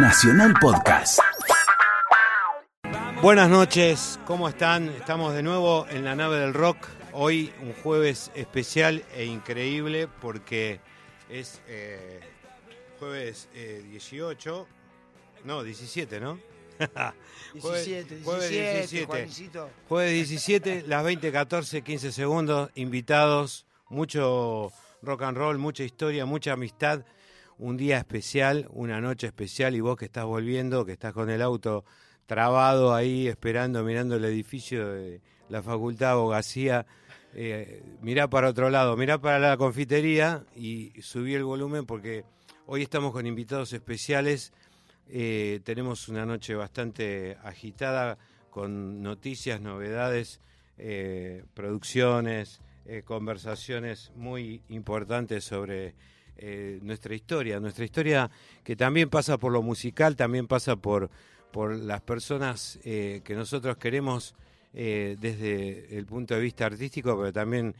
Nacional Podcast. Buenas noches, ¿cómo están? Estamos de nuevo en la nave del rock. Hoy un jueves especial e increíble porque es eh, jueves eh, 18, no, 17, ¿no? Jueves- 17, jueves 17, 17. Juancito. Jueves 17, las 20, 14, 15 segundos, invitados, mucho rock and roll, mucha historia, mucha amistad, un día especial, una noche especial y vos que estás volviendo, que estás con el auto trabado ahí esperando, mirando el edificio de la Facultad de Abogacía, eh, mirá para otro lado, mirá para la confitería y subí el volumen porque hoy estamos con invitados especiales. Eh, tenemos una noche bastante agitada con noticias, novedades, eh, producciones, conversaciones muy importantes sobre eh, nuestra historia. Nuestra historia que también pasa por lo musical, también pasa por, por las personas eh, que nosotros queremos eh, desde el punto de vista artístico, pero también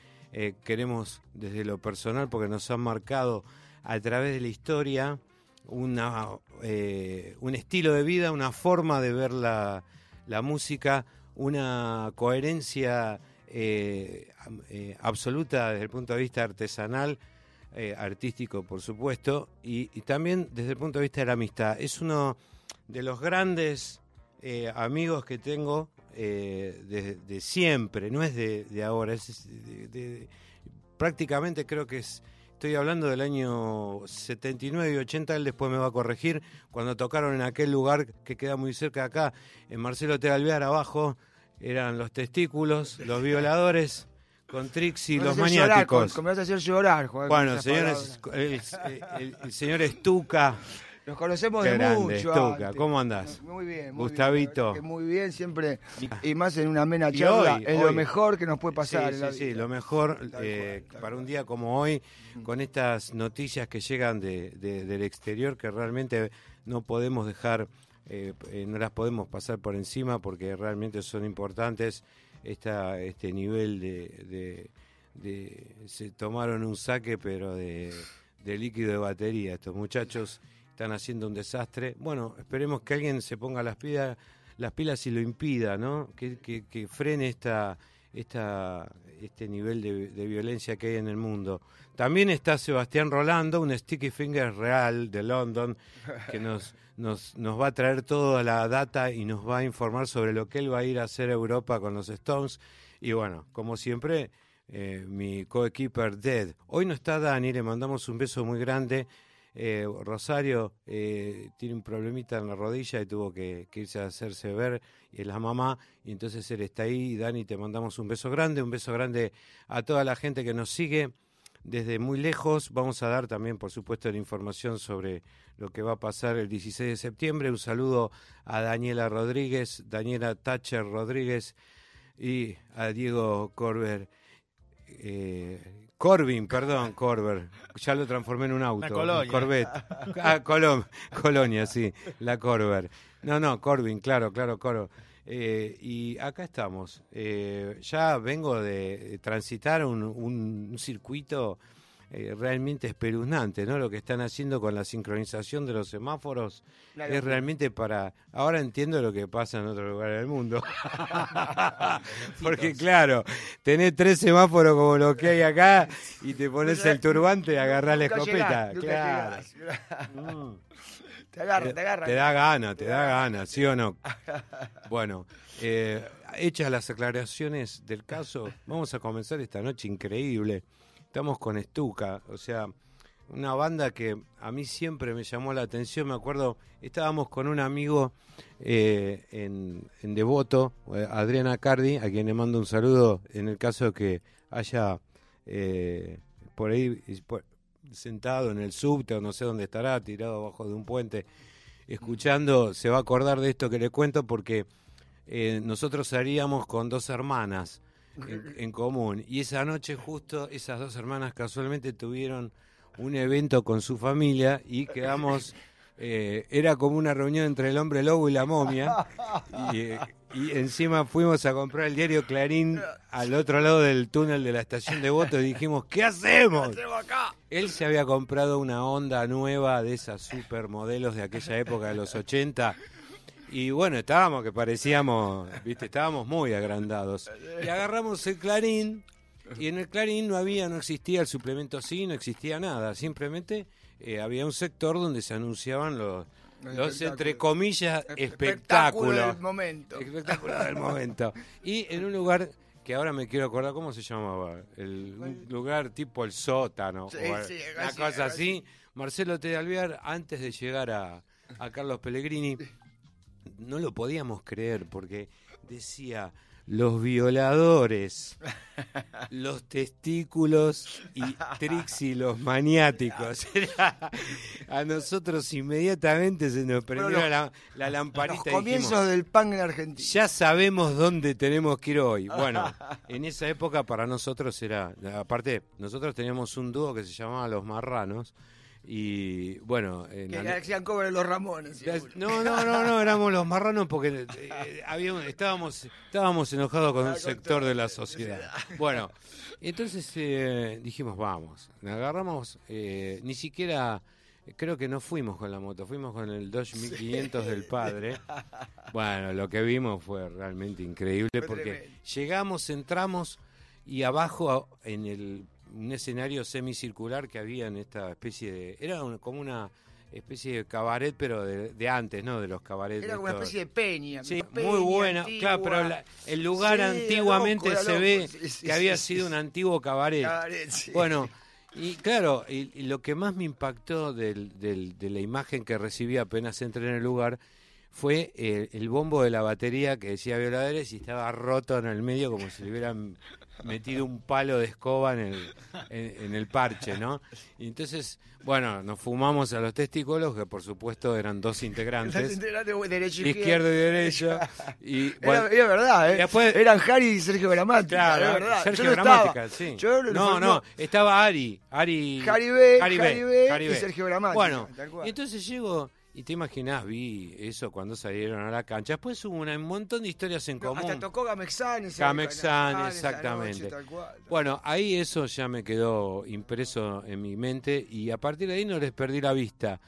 queremos desde lo personal porque nos han marcado a través de la historia una, un estilo de vida, una forma de ver la, la música, una coherencia absoluta desde el punto de vista artesanal, eh, artístico por supuesto, y, también desde el punto de vista de la amistad. Es uno de los grandes eh, amigos que tengo eh, de, siempre, no es de, ahora, es de- prácticamente creo que es Estoy hablando del año 79 y 80, él después me va a corregir, cuando tocaron en aquel lugar que queda muy cerca de acá, en Marcelo T. Abajo, eran los testículos, los violadores, con Trixie, los llorar, maniáticos. con- me vas a hacer llorar, Juan. Bueno, señores, el, el- el señor Estuca, Nos conocemos qué de grande, mucho. Estuca. ¿cómo andás? Muy bien. Muy Gustavito. Bien, muy bien, siempre. Y más en una amena charla. hoy, es lo hoy. mejor que nos puede pasar. Sí, en la sí, sí, vida. lo mejor eh, para un día como hoy, con estas noticias que llegan de, de- del exterior que realmente no podemos dejar, eh, eh, no las podemos pasar por encima porque realmente son importantes. Esta, este nivel de, se tomaron un saque, pero de, de líquido de batería. Estos muchachos están haciendo un desastre. Bueno, esperemos que alguien se ponga las pilas, las pilas y lo impida, ¿no? Que, que- que frene esta, esta, este nivel de, de violencia que hay en el mundo. También está Sebastián Rolando, un sticky finger real de London, que nos, nos, nos va a traer toda la data y nos va a informar sobre lo que él va a ir a hacer a Europa con los Stones. Y bueno, como siempre, eh, mi coequiper Dead. Hoy no está Dani, le mandamos un beso muy grande. Eh, Rosario eh, tiene un problemita en la rodilla y tuvo que, irse a hacerse ver, y la mamá, y entonces él está ahí. Dani, te mandamos un beso grande, un beso grande a toda la gente que nos sigue desde muy lejos. Vamos a dar también, por supuesto, la información sobre lo que va a pasar el 16 de septiembre. Un saludo a Daniela Rodríguez, Daniela Thatcher Rodríguez y a Diego Corber. Eh, Corbin, perdón, Corber. Ya lo transformé en un auto. La Colonia. Corvette. Ah, Colom- Colonia, sí. La Corber. No, no, Corbin, claro, claro, Coro. Eh, y acá estamos. Eh, ya vengo de transitar un, un- un circuito eh, realmente espeluznante, ¿no? Lo que están haciendo con la sincronización de los semáforos es realmente para... Ahora entiendo lo que pasa en otros lugares del mundo. Porque claro, tenés tres semáforos como los que hay acá y te pones el turbante y agarrás la escopeta. llegás, claro. llegás. Mm. Te agarra, te agarra. Te da gana, te da gana, ¿sí o no? Bueno, eh, hechas las aclaraciones del caso, vamos a comenzar esta noche increíble. Estamos con Estuca, o sea, una banda que a mí siempre me llamó la atención. Me acuerdo, estábamos con un amigo eh, en, Devoto, eh, Adriana Cardi, a quien le mando un saludo en el caso que haya eh, por ahí sentado en el subte o no sé dónde estará, tirado abajo de un puente, escuchando, se va a acordar de esto que le cuento porque eh, nosotros salíamos con dos hermanas en, en común. Y esa noche justo esas dos hermanas casualmente tuvieron un evento con su familia y quedamos, eh, era como una reunión entre el hombre lobo y la momia. Y, eh, Y encima fuimos a comprar el diario Clarín al otro lado del túnel de la estación de voto y dijimos, ¿qué hacemos? Él se había comprado una Honda nueva de esas supermodelos de aquella época de los 80 y bueno, estábamos que parecíamos, viste, estábamos muy agrandados. Y agarramos el Clarín y en el Clarín no había, no existía el suplemento sí, no existía nada, simplemente eh, había un sector donde se anunciaban los, los entre comillas, espectáculos. del momento. Espectáculos del momento. Y en un lugar que ahora me quiero acordar cómo se llamaba, el, un lugar tipo el sótano, Sí, o sí, una así, cosa así. Marcelo T. Alvear, antes de llegar a, a Carlos Pellegrini, no lo podíamos creer porque decía los violadores, los testículos y Trixie los maniáticos. Era- a nosotros inmediatamente se nos prendió los- la, la lamparita Los dijimos, comienzos del punk en Argentina. ya sabemos dónde tenemos que ir hoy. Bueno, en esa época para nosotros era, aparte, nosotros teníamos un dúo que se llamaba Los Marranos y bueno, en Que la- hacían cover de los Ramones. seguro. no, no, no, no, éramos los marranos porque eh, había un- estábamos, estábamos enojados con Ah, un con sector de la sociedad. Bueno, entonces eh, dijimos, vamos, agarramos, eh, ni siquiera, creo que no fuimos con la moto, fuimos con el Dodge 1500 del padre. Bueno, lo que vimos fue realmente increíble Fue porque tremendo. llegamos, entramos y abajo en el un escenario semicircular que había en esta especie de era un- como una especie de cabaret pero de, de antes no de los cabarets Era como una especie de peña. Sí, peña muy buena. antigua. Claro, pero la- el lugar Sí, antiguamente loco, se loco. ve Sí, sí, que había sido un antiguo cabaret. Bueno, y claro, y, y lo que más me impactó del- del- de la imagen que recibí apenas entré en el lugar fue eh, el bombo de la batería que decía violadores y estaba roto en el medio como si le hubieran metido un palo de escoba en el, en, en el parche, ¿no? Y entonces, bueno, nos fumamos a los testículos, que por supuesto eran dos integrantes, Derecho izquierdo y derecho, y bueno, Era, era verdad, ¿eh? después- Eran Harry y Sergio Gramática. Claro, era verdad. Sergio Yo no Gramática, estaba. sí. Yo no, no, estaba Ari, Ari, Harry B, Harry Harry B Harry y Sergio Gramática, Bueno, y entonces llego y te imaginás, vi eso cuando salieron a la cancha. Después hubo un montón de historias en No, común. hasta tocó Gamexan. Gamexan, noche, exactamente. cual. Bueno, ahí eso ya me quedó impreso en mi mente y a partir de ahí no les perdí la vista.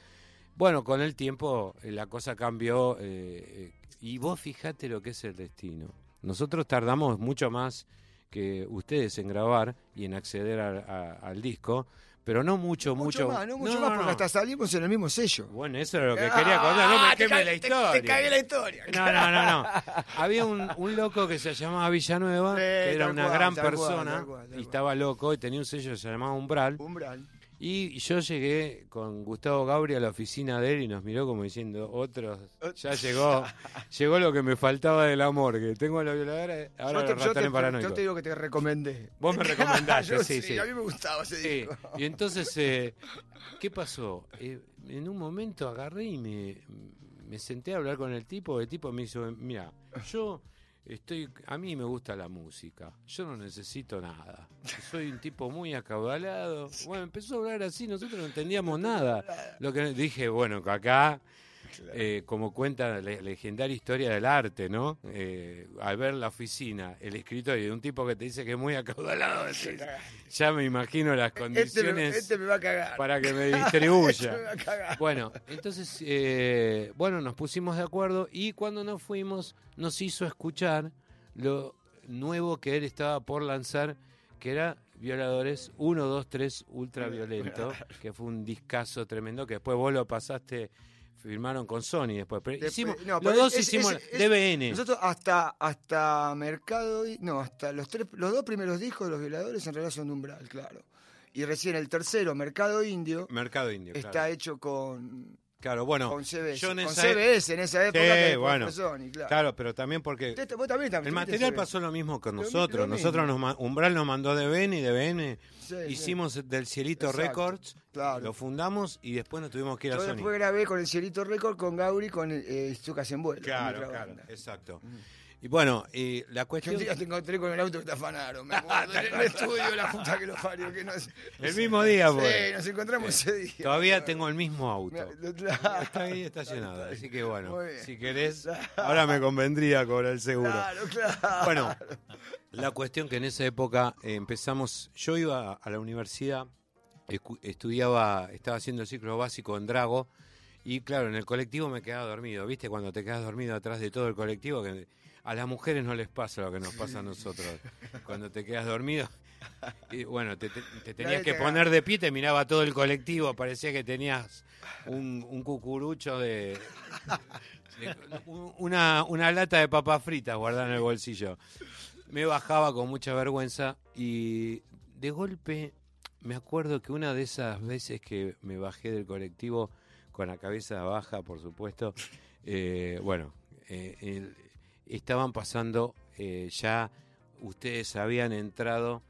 Bueno, con el tiempo eh, la cosa cambió eh, eh, y vos fijate lo que es el destino. Nosotros tardamos mucho más que ustedes en grabar y en acceder a- a- al disco, pero no mucho, mucho, Mucho más, no mucho más, porque hasta salimos en el mismo sello. Bueno, eso era lo que quería contar, no Ah, me te queme la te- historia. Te, cagué la historia. No, no, no, no. Había un, un loco que se llamaba Villanueva, Sí, que era una cual, gran cual, persona, cual, y estaba loco, y tenía un sello que se llamaba Umbral. Umbral. Y yo llegué con Gustavo Gabri a la oficina de él y nos miró como diciendo, otros, ya llegó, llegó lo que me faltaba del amor, que tengo a la violadora, ahora yo, te, yo, te, ratones paranoicos. yo te digo que te recomendé. Vos me recomendaste, Yo sí, sí. A mí me gustaba ese Sí, disco. y entonces, eh, ¿qué pasó? Eh, en un momento agarré y me, me senté a hablar con el tipo. El tipo me hizo, mira, yo estoy, a mí me gusta la música, yo no necesito nada. Soy un tipo muy acaudalado. Bueno, empezó a hablar así, nosotros no entendíamos nada. Lo que dije, bueno, que acá eh, como cuenta la legendaria historia del arte, ¿no? Eh, al ver la oficina, el escritorio de un tipo que te dice que es muy acaudalado, decís, ya me imagino las Este me, condiciones este me va a cagar. para que me Este me distribuya. va a cagar. Bueno, entonces, eh, bueno, nos pusimos de acuerdo y cuando nos fuimos nos hizo escuchar lo nuevo que él estaba por lanzar, que era Violadores 1, 2, 3 Ultraviolento, que fue un discazo tremendo que después vos lo pasaste, firmaron con Sony después. Pero Después- hicimos, no, los dos es- hicimos es- es- DBN. Nosotros hasta hasta Mercado no, hasta los tres los dos primeros discos de los violadores en son de Umbral, claro. Y recién el tercero, Mercado Indio, Mercado Indio. está claro. hecho con Claro, bueno, con CBS. yo en con esa- CBS en esa época Sí, que bueno, Sony, claro. Claro, pero también porque Usted- vos también, también El material pasó lo mismo con nosotros. Nosotros nos Umbral nos mandó DBN y DBN Sí, hicimos del Cielito Exacto, Records, claro. lo fundamos y después nos tuvimos que ir a Yo Sony. después grabé con el Cielito Record con Gauri con eh, Zucas en vuelo. Claro, claro, exacto. Y bueno, y la Yo cuestión... un día te encontré con el auto que te afanaron, me acuerdo, en el estudio, la puta que lo parió, que no sé. El mismo día, pues. Sí, nos encontramos ese día. Todavía tengo el mismo auto. Claro, Está ahí estacionado, así que bueno, si querés, ahora me convendría cobrar el seguro. claro, claro. Bueno, la cuestión que en esa época eh, empezamos, yo iba a la universidad, estudiaba, estaba haciendo el ciclo básico en Drago, y claro, en el colectivo me quedaba dormido, ¿viste? Cuando te quedas dormido atrás de todo el colectivo, que a las mujeres no les pasa lo que nos pasa a nosotros. Cuando te quedas dormido, y bueno, te, te- te tenías que poner de pie, te miraba todo el colectivo, parecía que tenías un, un cucurucho de, de- un- una, una lata de papas fritas guardada en el bolsillo. Me bajaba con mucha vergüenza y de golpe me acuerdo que una de esas veces que me bajé del colectivo con la cabeza baja, por supuesto, eh, bueno, eh, el- estaban pasando eh, ya, ustedes habían entrado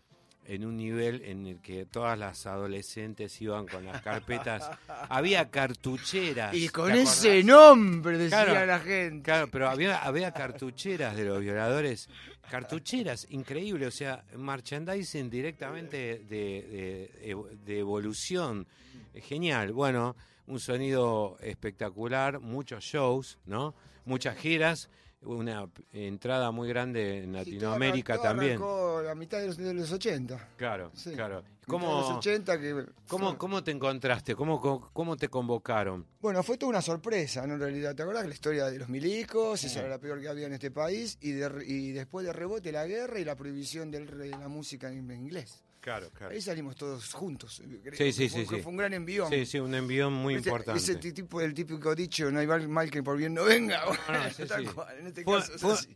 en un nivel en el que todas las adolescentes iban con las carpetas, había cartucheras. Y ¿te con ese nombre decía Claro, la gente. Claro, pero había, había cartucheras de los violadores, cartucheras, increíble, o sea, merchandising directamente de, de- de evolución, genial, bueno, un sonido espectacular, muchos shows, ¿no? Muchas giras, una entrada muy grande en Sí, todo Latinoamérica también. arrancó a mitad de los, de los 80. Claro, Sí. claro. Los ¿Cómo, 80 que cómo, cómo te encontraste? ¿Cómo, cómo, cómo te convocaron? Bueno, fue toda una sorpresa, ¿no? En realidad, ¿te acordás? La historia de los milicos, esa era la peor que había en este país, y, de y después de rebote la guerra y la prohibición de la música en inglés. Claro, claro. Ahí salimos todos juntos. creo. Sí, sí, Fue- sí, fue, sí. fue un gran envión. Sí, sí, un envión muy importante. Ese ti- tipo, el típico dicho, no hay mal, que por bien no venga. Este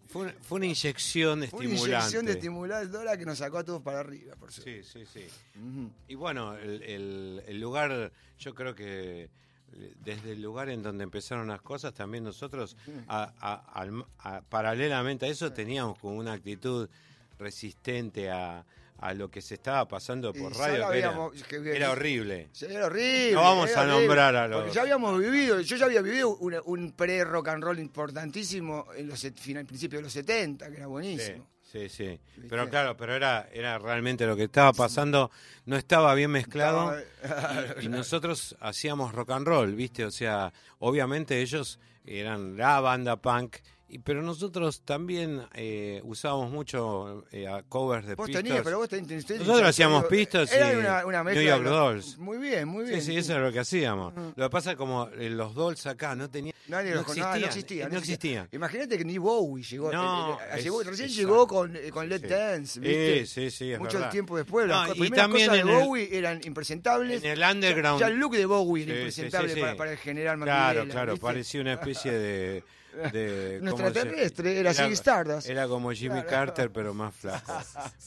Fue, una- inyección Fue una estimulante. inyección de estimuladora que nos sacó a todos para arriba, por suerte. Sí, sí, sí. Y bueno, el, el- el lugar, yo creo que eh, desde el lugar en donde empezaron las cosas, también nosotros, a- a- al- a- paralelamente a eso, teníamos como una actitud resistente a, a lo que se estaba pasando por radio, que era, habíamos- que- era horrible. Era horrible. No vamos a horrible, nombrar a los- Porque ya habíamos vivido, yo ya había vivido un pre-rock and roll importantísimo en los final, principio de los 70, que era buenísimo. sí, sí. Pero claro, pero era, era realmente lo que estaba pasando, no estaba bien mezclado. Estaba- Y, y nosotros hacíamos rock and roll, ¿viste? O sea, obviamente ellos eran la banda punk, y, pero nosotros también eh, usábamos mucho eh, covers de Vos Pistols. tenías, pero vos ten- ten- ten- Nosotros hacíamos Pistols Era y una, una New York Dolls. Muy bien, muy Sí, bien. sí, eso era lo que hacíamos. Ujú. Lo que pasa es como eh, los dolls acá no tenían... Nadie no, los- no, no existían, existía, no existían. Imagínate que ni Bowie llegó. No, eh, eh, es- llegó- recién exacto. llegó con, eh, con Let Sí. Dance, ¿viste? Sí, sí, sí, es Mucho verdad. tiempo después. Las y primeras también cosas de el- Bowie eran impresentables. En el underground... Ya el look de Bowie era Sí, impresentable sí, sí, sí. Para, para el general Claro, Mandela, claro, parecía una especie de... de Un ¿cómo se- extraterrestre, era Ziggy Stardust. Era como Jimmy Claro. Carter, pero más flaco.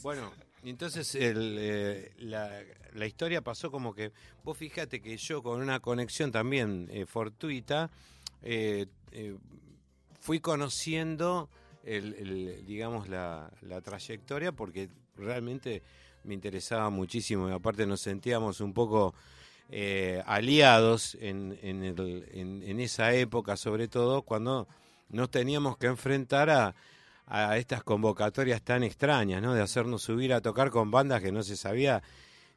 Bueno, entonces el, eh, la, la historia pasó como que, vos fíjate que yo con una conexión también eh, fortuita, eh, eh, fui conociendo, el, el, digamos, la, la trayectoria porque realmente me interesaba muchísimo y aparte nos sentíamos un poco eh, aliados en, en, el- en- en esa época, sobre todo cuando nos teníamos que enfrentar a, a estas convocatorias tan extrañas, ¿no? De hacernos subir a tocar con bandas que no se sabía.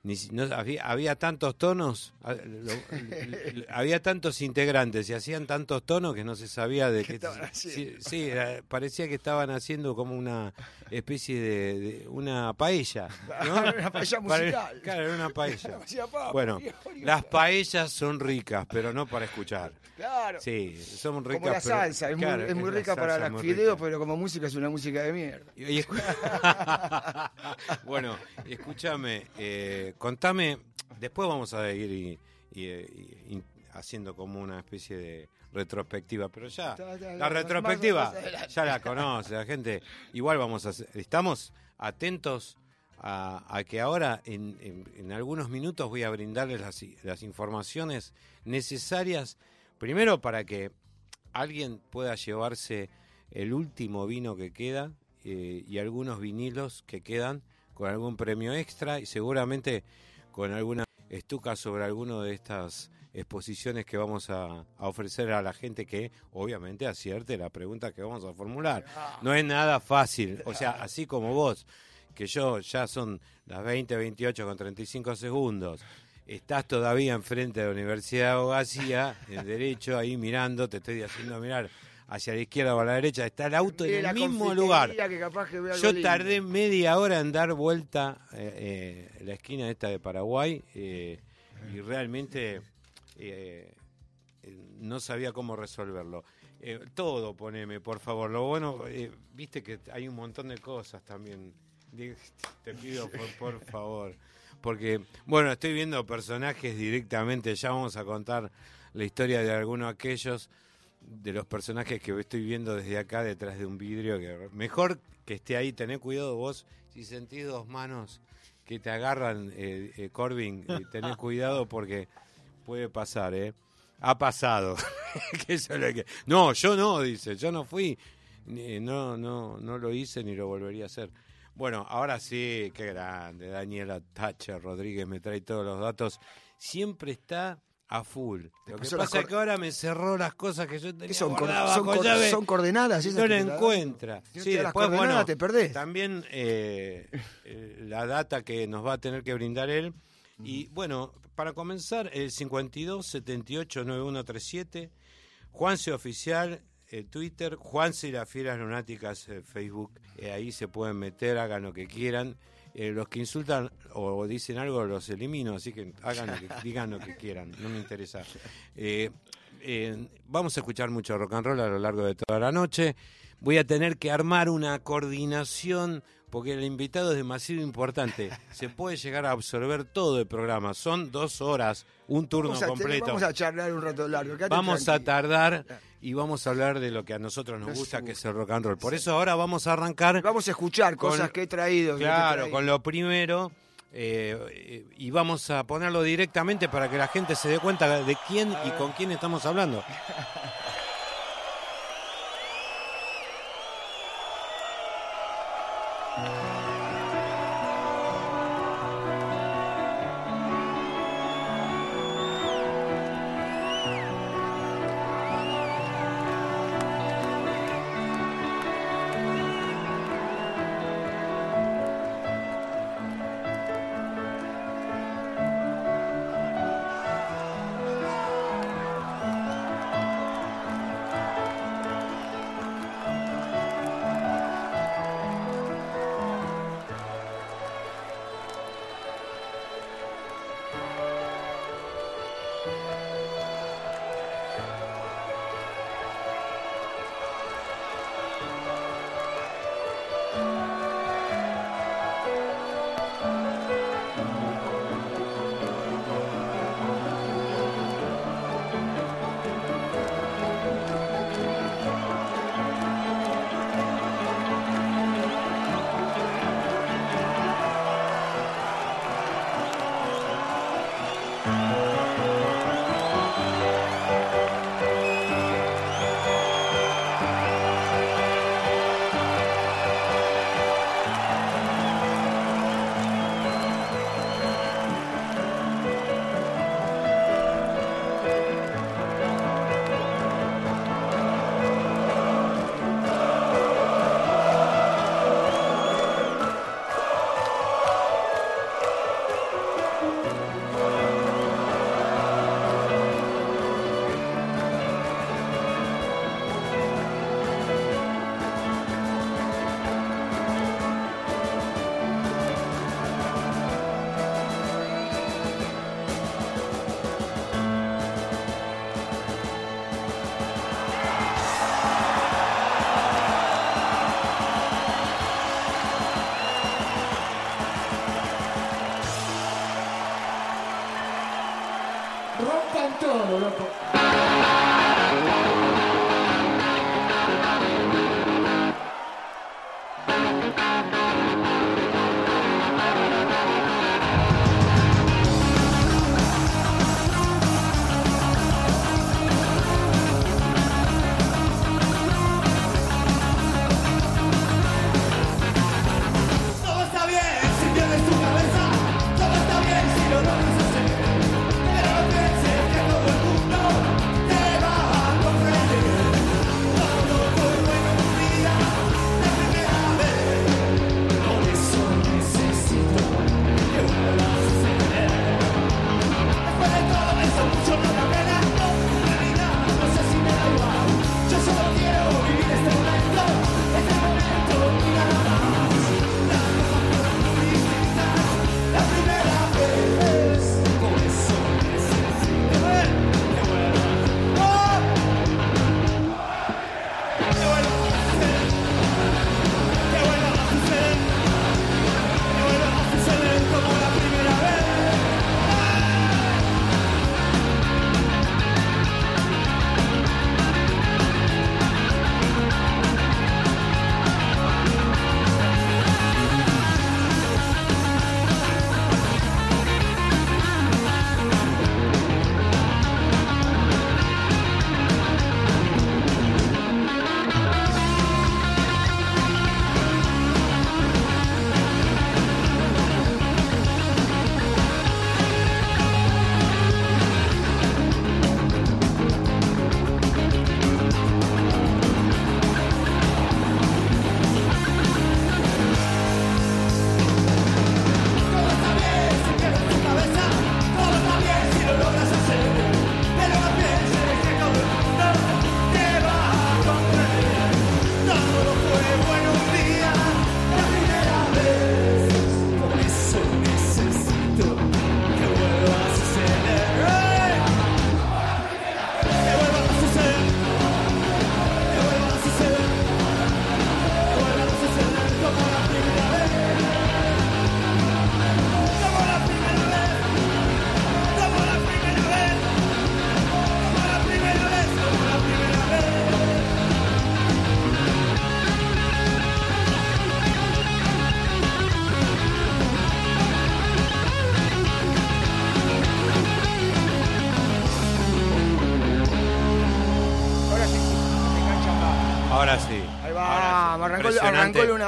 Ni, no, había, había tantos tonos, lo- había tantos integrantes y hacían tantos tonos que no se sabía de ¿Qué sí, sí, era- parecía que estaban haciendo como una especie de, de una paella. ¿no? Una paella musical. Claro, era una paella. Bueno, las paellas son ricas, pero no para escuchar. Claro. Sí, son ricas. Como la pero- salsa, es, claro, muy, es muy la rica para los fideos, pero como música es una música de mierda. Y- y escu- bueno, escúchame, eh, contame, después vamos a ir y- y, y- y haciendo como una especie de retrospectiva, pero ya, la retrospectiva ya la conoce la gente, igual vamos a estamos atentos a, a que ahora en, en- en algunos minutos voy a brindarles las, las informaciones necesarias, primero para que alguien pueda llevarse el último vino que queda eh, y algunos vinilos que quedan con algún premio extra y seguramente con alguna estuca sobre alguno de estas exposiciones que vamos a, ofrecer a la gente que obviamente acierte la pregunta que vamos a formular. No es nada fácil, o sea, así como vos, que yo ya son las 20, 28 con 35 segundos, estás todavía enfrente de la Universidad de Abogacía, en Derecho, ahí mirando, te estoy haciendo mirar hacia la izquierda o a la derecha, está el auto en el mismo lugar. Yo tardé media hora en dar vuelta eh, eh, la esquina esta de Paraguay eh, y realmente no sabía cómo resolverlo. todo poneme, por favor. Lo bueno, viste que hay un montón de cosas también. Te pido por, por favor. Porque, bueno, estoy viendo personajes directamente, ya vamos a contar la historia de algunos de aquellos de los personajes que estoy viendo desde acá detrás de un vidrio. que Mejor que esté ahí, tené cuidado vos, si sentís dos manos que te agarran, eh, eh Corbin, eh, tené cuidado porque puede pasar, ¿eh? Ha pasado. No, yo no, dice, yo no fui, no, no, no lo hice ni lo volvería a hacer. Bueno, ahora sí, qué grande, Daniela Thatcher Rodríguez me trae todos los datos. Siempre está a full. Lo que pasa es que ahora me cerró las cosas que yo tenía son, son, son coordenadas. No la encuentra. sí, después, bueno, te perdés. También eh, eh, la data que nos va a tener que brindar él. Y bueno, para comenzar, el 52 78 9137, Juanse Oficial, eh, Twitter, Juanse y las Fieras Lunáticas, Facebook. ahí se pueden meter, hagan lo que quieran. Eh, los que insultan o dicen algo los elimino, así que hagan lo que, digan lo que quieran, no me interesa. Eh, eh, vamos a escuchar mucho rock and roll a lo largo de toda la noche. Voy a tener que armar una coordinación porque el invitado es demasiado importante. Se puede llegar a absorber todo el programa. Son dos horas, un turno completo. vamos a charlar un rato largo. vamos a tardar y vamos a hablar de lo que a nosotros nos gusta, que es el rock and roll. Por eso ahora vamos a arrancar. Vamos a escuchar cosas que he traído. Claro, con lo primero. Eh, y vamos a ponerlo directamente para que la gente se dé cuenta de quién y con quién estamos hablando.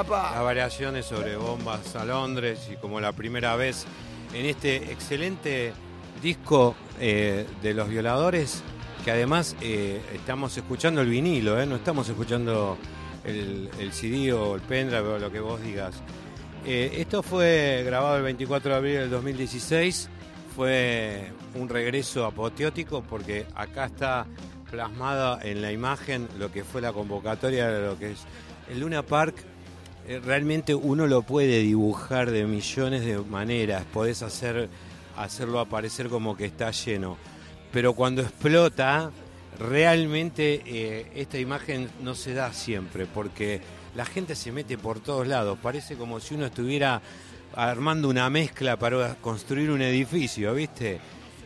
Las variaciones sobre bombas a Londres y como la primera vez en este excelente disco eh, de los violadores, que además eh, estamos escuchando el vinilo, eh, no estamos escuchando el, el CD o el pendrive o lo que vos digas. Esto fue grabado el 24 de abril del 2016, fue un regreso apoteótico porque acá está plasmada en la imagen lo que fue la convocatoria de lo que es el Luna Park. Eh, realmente uno lo puede dibujar de millones de maneras, podés hacer hacerlo aparecer como que está lleno, pero cuando explota realmente eh, esta imagen no se da siempre porque la gente se mete por todos lados, parece como si uno estuviera armando una mezcla para construir un edificio, ¿viste?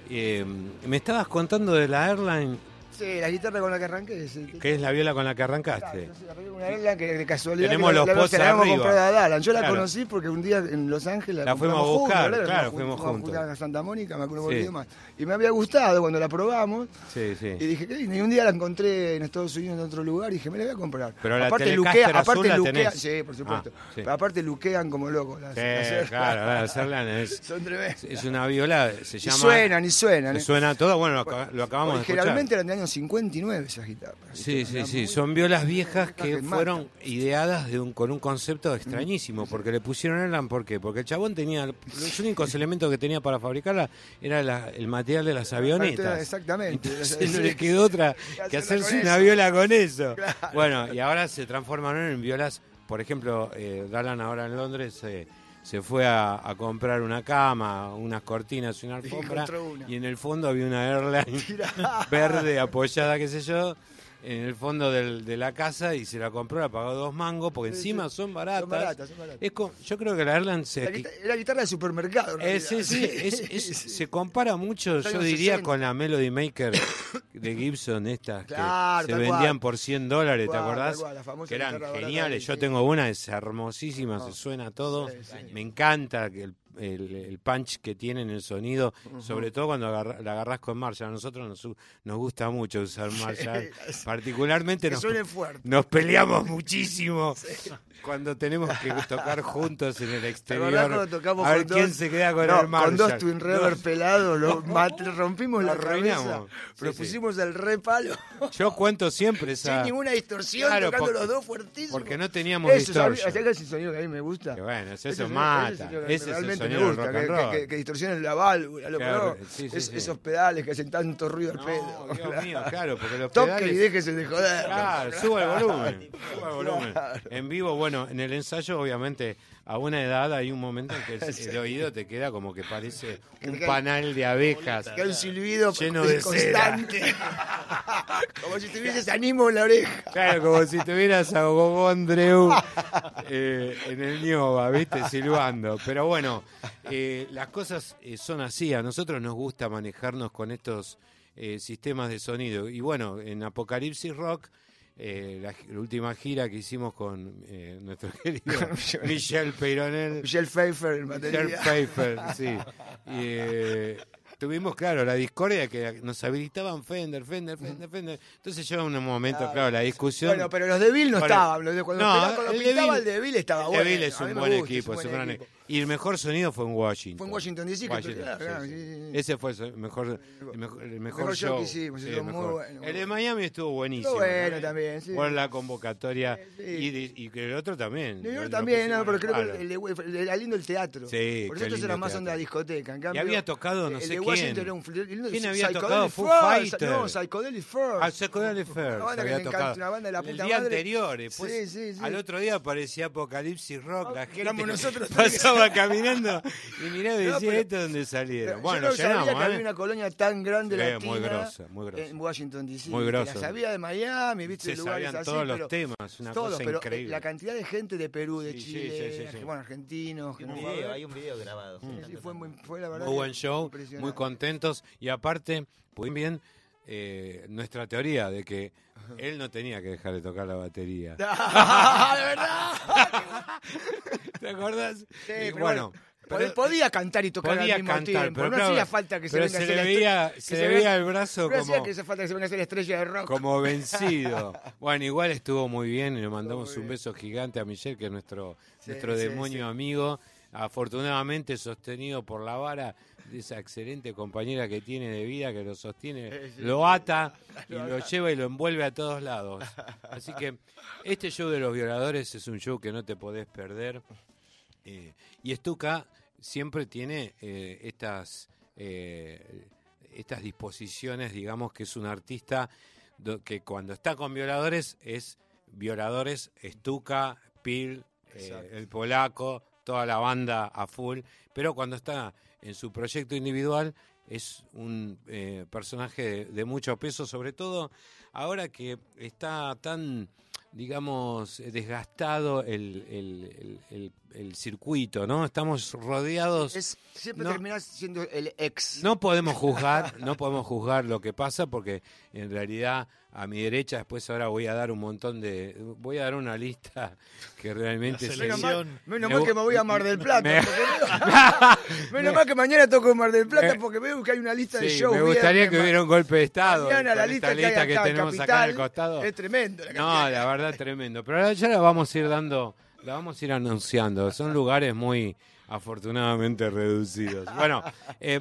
Eh, me estabas contando de la Airline, Sí, la guitarra con la que arranqué. Es el- que es la viola con la que Claro, arrancaste. una Airline que de casualidad Tenemos que la- los la- la habíamos arriba. comprado a Dallan. Yo la Claro. conocí porque un día en Los Ángeles La fuimos a buscar, juntos, claro, fuimos juntos. a Santa Mónica, me acuerdo Sí. sí. más. Y me había gustado cuando la probamos. Sí, sí. Y dije, qué. Y un día la encontré en Estados Unidos en otro lugar y dije, me la voy a comprar. Pero la aparte Telecaster luquea, azul aparte la luquea, tenés. sí, por supuesto. Ah, sí. Pero aparte luquean como locos las, Sí, las claro, las es, Son tremendas. es una viola, se Y llama... suenan, y suenan. ¿eh? suena todo, bueno, lo, acab- lo acabamos de escuchar. Generalmente eran de años 59 esas guitarras. Sí, sí, sí, muy- son violas viejas que fueron ideadas de un, con un concepto extrañísimo, porque le pusieron Erland, ¿por qué? Porque el chabón tenía, los únicos elementos que tenía para fabricarla era la- el material de las avionetas. Exactamente. Entonces no le quedó otra que hacerse una eso. viola con eso. Claro. Bueno, y ahora se transformaron en violas, por ejemplo, eh, Dalan ahora en Londres eh, se fue a, a comprar una cama, unas cortinas y una alfombra, una. y en el fondo había una airline verde apoyada, qué sé yo, en el fondo del- de la casa y se la compró, la pagó dos mangos, porque Sí, encima sí. son baratas. Son baratas, son baratas. Es co- yo creo que la airline se... La guita- guitarra de supermercado. en Eh, sí, realidad. sí, es- es- se compara mucho, yo diría, 60. con la Melody Maker de Gibson, estas Claro, que se vendían cual. por 100 dólares, ¿te acordás? cual, que eran geniales. Yo tengo una, es hermosísima, se suena todo. Me encanta que el, el- el punch que tiene en el sonido, sobre todo cuando agarra- la agarrás con Marshall. A nosotros nos, nos gusta mucho usar Marshall. Sí. Particularmente nos, nos peleamos muchísimo cuando tenemos que tocar juntos en el ¿Te exterior. tocamos a ver con quién dos- se queda con no, el Marshall. Con dos Twin Reverb Dos. pelados, lo mat- rompimos la cabeza, pero Sí, sí. el re palo. Yo cuento siempre esa. Sin ninguna distorsión, Claro, tocando los dos fuertísimos. porque no teníamos Eso. ¿sabes qué es el sonido que a mí me gusta? Que bueno, eso Ese mata. ese sonido Ese es el realmente me del gusta, rock and que, que, que, distorsionen la válvula, loco, Claro, ¿no? sí, sí, Es- sí. Esos pedales que hacen tanto ruido al No, pedo. Dios mío, claro, porque los Toque pedales... y déjese de joder. Claro, suba el volumen. Suba el volumen. En vivo, bueno, en el ensayo, obviamente, a una edad hay un momento en que el, Sí. el oído te queda como que parece un panal de abejas. Que un silbido Lleno de constante. Como si tuvieses ánimo en la oreja. Claro, como si tuvieras a Gogo Andreu eh, en el Nioba, ¿viste? Silbando. Pero bueno, eh, las cosas eh, son así. A nosotros nos gusta manejarnos con estos eh, sistemas de sonido. Y bueno, en Apocalipsis Rock, eh, la, la última gira que hicimos con eh, nuestro querido Michel Peyronel. Michelle Pfeiffer batería. Pfeiffer, sí. Y, eh, tuvimos, claro, la discordia que nos habilitaban Fender, Fender, Fender, Fender. Entonces llegó un momento, claro, Claro. la discusión. Bueno, pero los de Bill no Bueno, estaban. De, cuando, no, cuando el pintaba Devil- el de Bill estaba bueno. Devil es un buen equipo, es un gran- equipo. Y el mejor sonido fue en Washington. Fue en Washington DC, Washington, claro, sí, claro, sí. sí, sí, sí. Ese fue el mejor, el mejor, el mejor mejor show show. que hicimos, Sí, estuvo el muy mejor. bueno, muy El de. Miami estuvo buenísimo. Estuvo bueno también. Por la convocatoria y, y el otro también. New York también, no, pero creo que era lindo el teatro. Sí, Por eso eran más teatro. onda discoteca. En cambio, había tocado no el sé de quién. Washington era un lindo- ¿Quién había tocado? Foo Furs, Fighter. No, Psychedelic First. Ah, Psychedelic First había tocado. una banda de la el día anterior, al otro día aparecía Apocalipsis Rock, la que gente nosotros pasaba caminando y miraba y No, decía, ¿esto es donde salieron? Yo bueno, no sabía llenamos, que había ¿eh? una colonia tan grande Sí, latina muy grosa, muy grosa. en Washington DC. Muy que grosa. La sabía de Miami, viste, Se lugares sabían así, todos pero los temas, una todos, cosa pero eh, increíble. la cantidad de gente de Perú, de Sí, sí, Chile, sí, sí, sí. bueno, argentinos, que Un video, ver. hay un video grabado. Sí, sí, fue muy, fue la verdad. Muy que buen show, muy contentos y aparte, muy bien, eh, nuestra teoría de que él no tenía que dejar de tocar la batería. ¡Ah, de verdad! ¿Te acordás? Sí, Y pero bueno, Pod- podía cantar y tocar podía al mismo cantar, tiempo. pero no claro, hacía falta que se pero venga a hacer le veía, que se se le veía el brazo No hacía como, que se falta que se venga a hacer la estrella de rock. como vencido. Bueno, igual estuvo muy bien y le mandamos un beso gigante a Michelle, que es nuestro, Sí, nuestro sí, demonio sí. amigo, afortunadamente sostenido por la vara esa excelente compañera que tiene de vida, que lo sostiene, lo ata y lo lleva y lo envuelve a todos lados. Así que este show de los violadores es un show que no te podés perder. Eh, y Stuka siempre tiene eh, estas, eh, estas disposiciones, digamos que es un artista que cuando está con violadores es violadores, Stuka, Pil, el polaco, toda la banda a full, pero cuando está en su proyecto individual es un eh, personaje de, de mucho peso, sobre todo ahora que está tan digamos, desgastado el, el- el- el- el circuito, ¿no? Estamos rodeados... Es, siempre No. terminás siendo el ex. No podemos juzgar, no podemos juzgar lo que pasa porque en realidad a mi derecha después ahora voy a dar un montón de voy a dar una lista que realmente Menos mal, menos Me mal que me voy a Mar del Plata. me- menos mal que mañana toco en Mar del Plata porque veo que hay una lista de shows. me gustaría que hubiera un golpe de estado Mañana la esta lista que hay lista que acá en tenemos acá Capital al costado. es tremendo. la No, la verdad tremendo. Pero ahora ya la vamos a ir dando, la vamos a ir anunciando. Son lugares muy afortunadamente reducidos. Bueno, eh,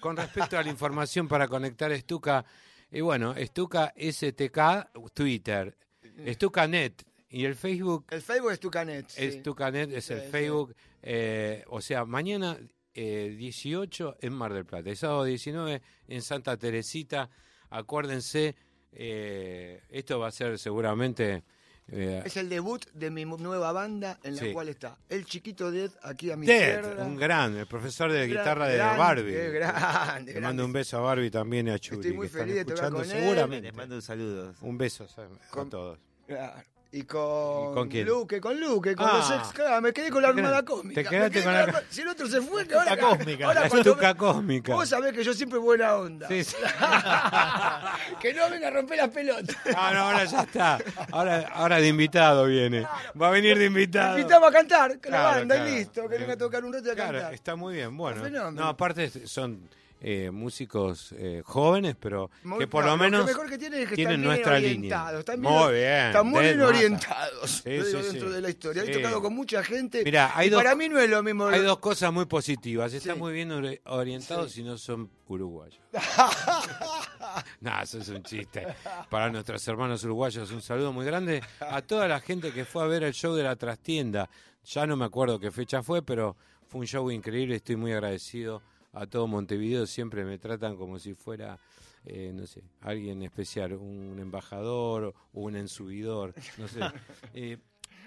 con respecto a la información para conectar Estuca, y bueno, Estuca STK, Twitter, Estucanet y el Facebook El Facebook es tu canet. sí. Estucanet es el sí. Facebook. eh, o sea, mañana eh, 18 en Mar del Plata, el sábado 19 en Santa Teresita. Acuérdense, eh, esto va a ser seguramente. Eh, Es el debut de mi nueva banda en la Sí. cual está el chiquito Dead aquí a mi Ted, izquierda. un gran, el profesor de Gran- guitarra de grande, Barbie. grande, Le mando un beso a Barbie también y a Churi. Estoy muy que están feliz de tocar escuchando con él. seguramente. Les mando un saludo. Un beso a, a Con- todos. Claro. Y con, ¿Y con quién? Luque, con Luque, con Ah. los ex. Claro, me quedé con la armada cósmica. te quedaste con la- la- Si el otro se fue, que ahora. La cósmica. Ahora La cuando estuca me- cósmica. Vos sabés que yo siempre buena onda. Sí, sí. que no venga a romper las pelotas. Ah, no, ahora ya está. Ahora, ahora de invitado viene. Va a venir de invitado. Me invitamos a cantar con la Claro, banda claro. y listo. Que venga a tocar un rato y a Claro, cantar. está muy bien. Bueno, no, aparte son eh, músicos eh, jóvenes, pero Muy- que por no, lo menos mejor que tienen es que tienen están bien nuestra línea. Están bien, Muy bien. Están muy bien orientados. Sí, dentro sí. de la historia. He tocado con mucha gente. Mirá, hay y dos- para mí no es lo mismo. hay dos cosas muy positivas. Están muy bien ori- orientados y no son uruguayos. no, eso es un chiste. Para nuestros hermanos uruguayos, un saludo muy grande a toda la gente que fue a ver el show de la trastienda. Ya no me acuerdo qué fecha fue, pero fue un show increíble. Estoy muy agradecido a todo Montevideo. Siempre me tratan como si fuera, eh, no sé, alguien especial, un embajador o un ensubidor, no sé. Eh,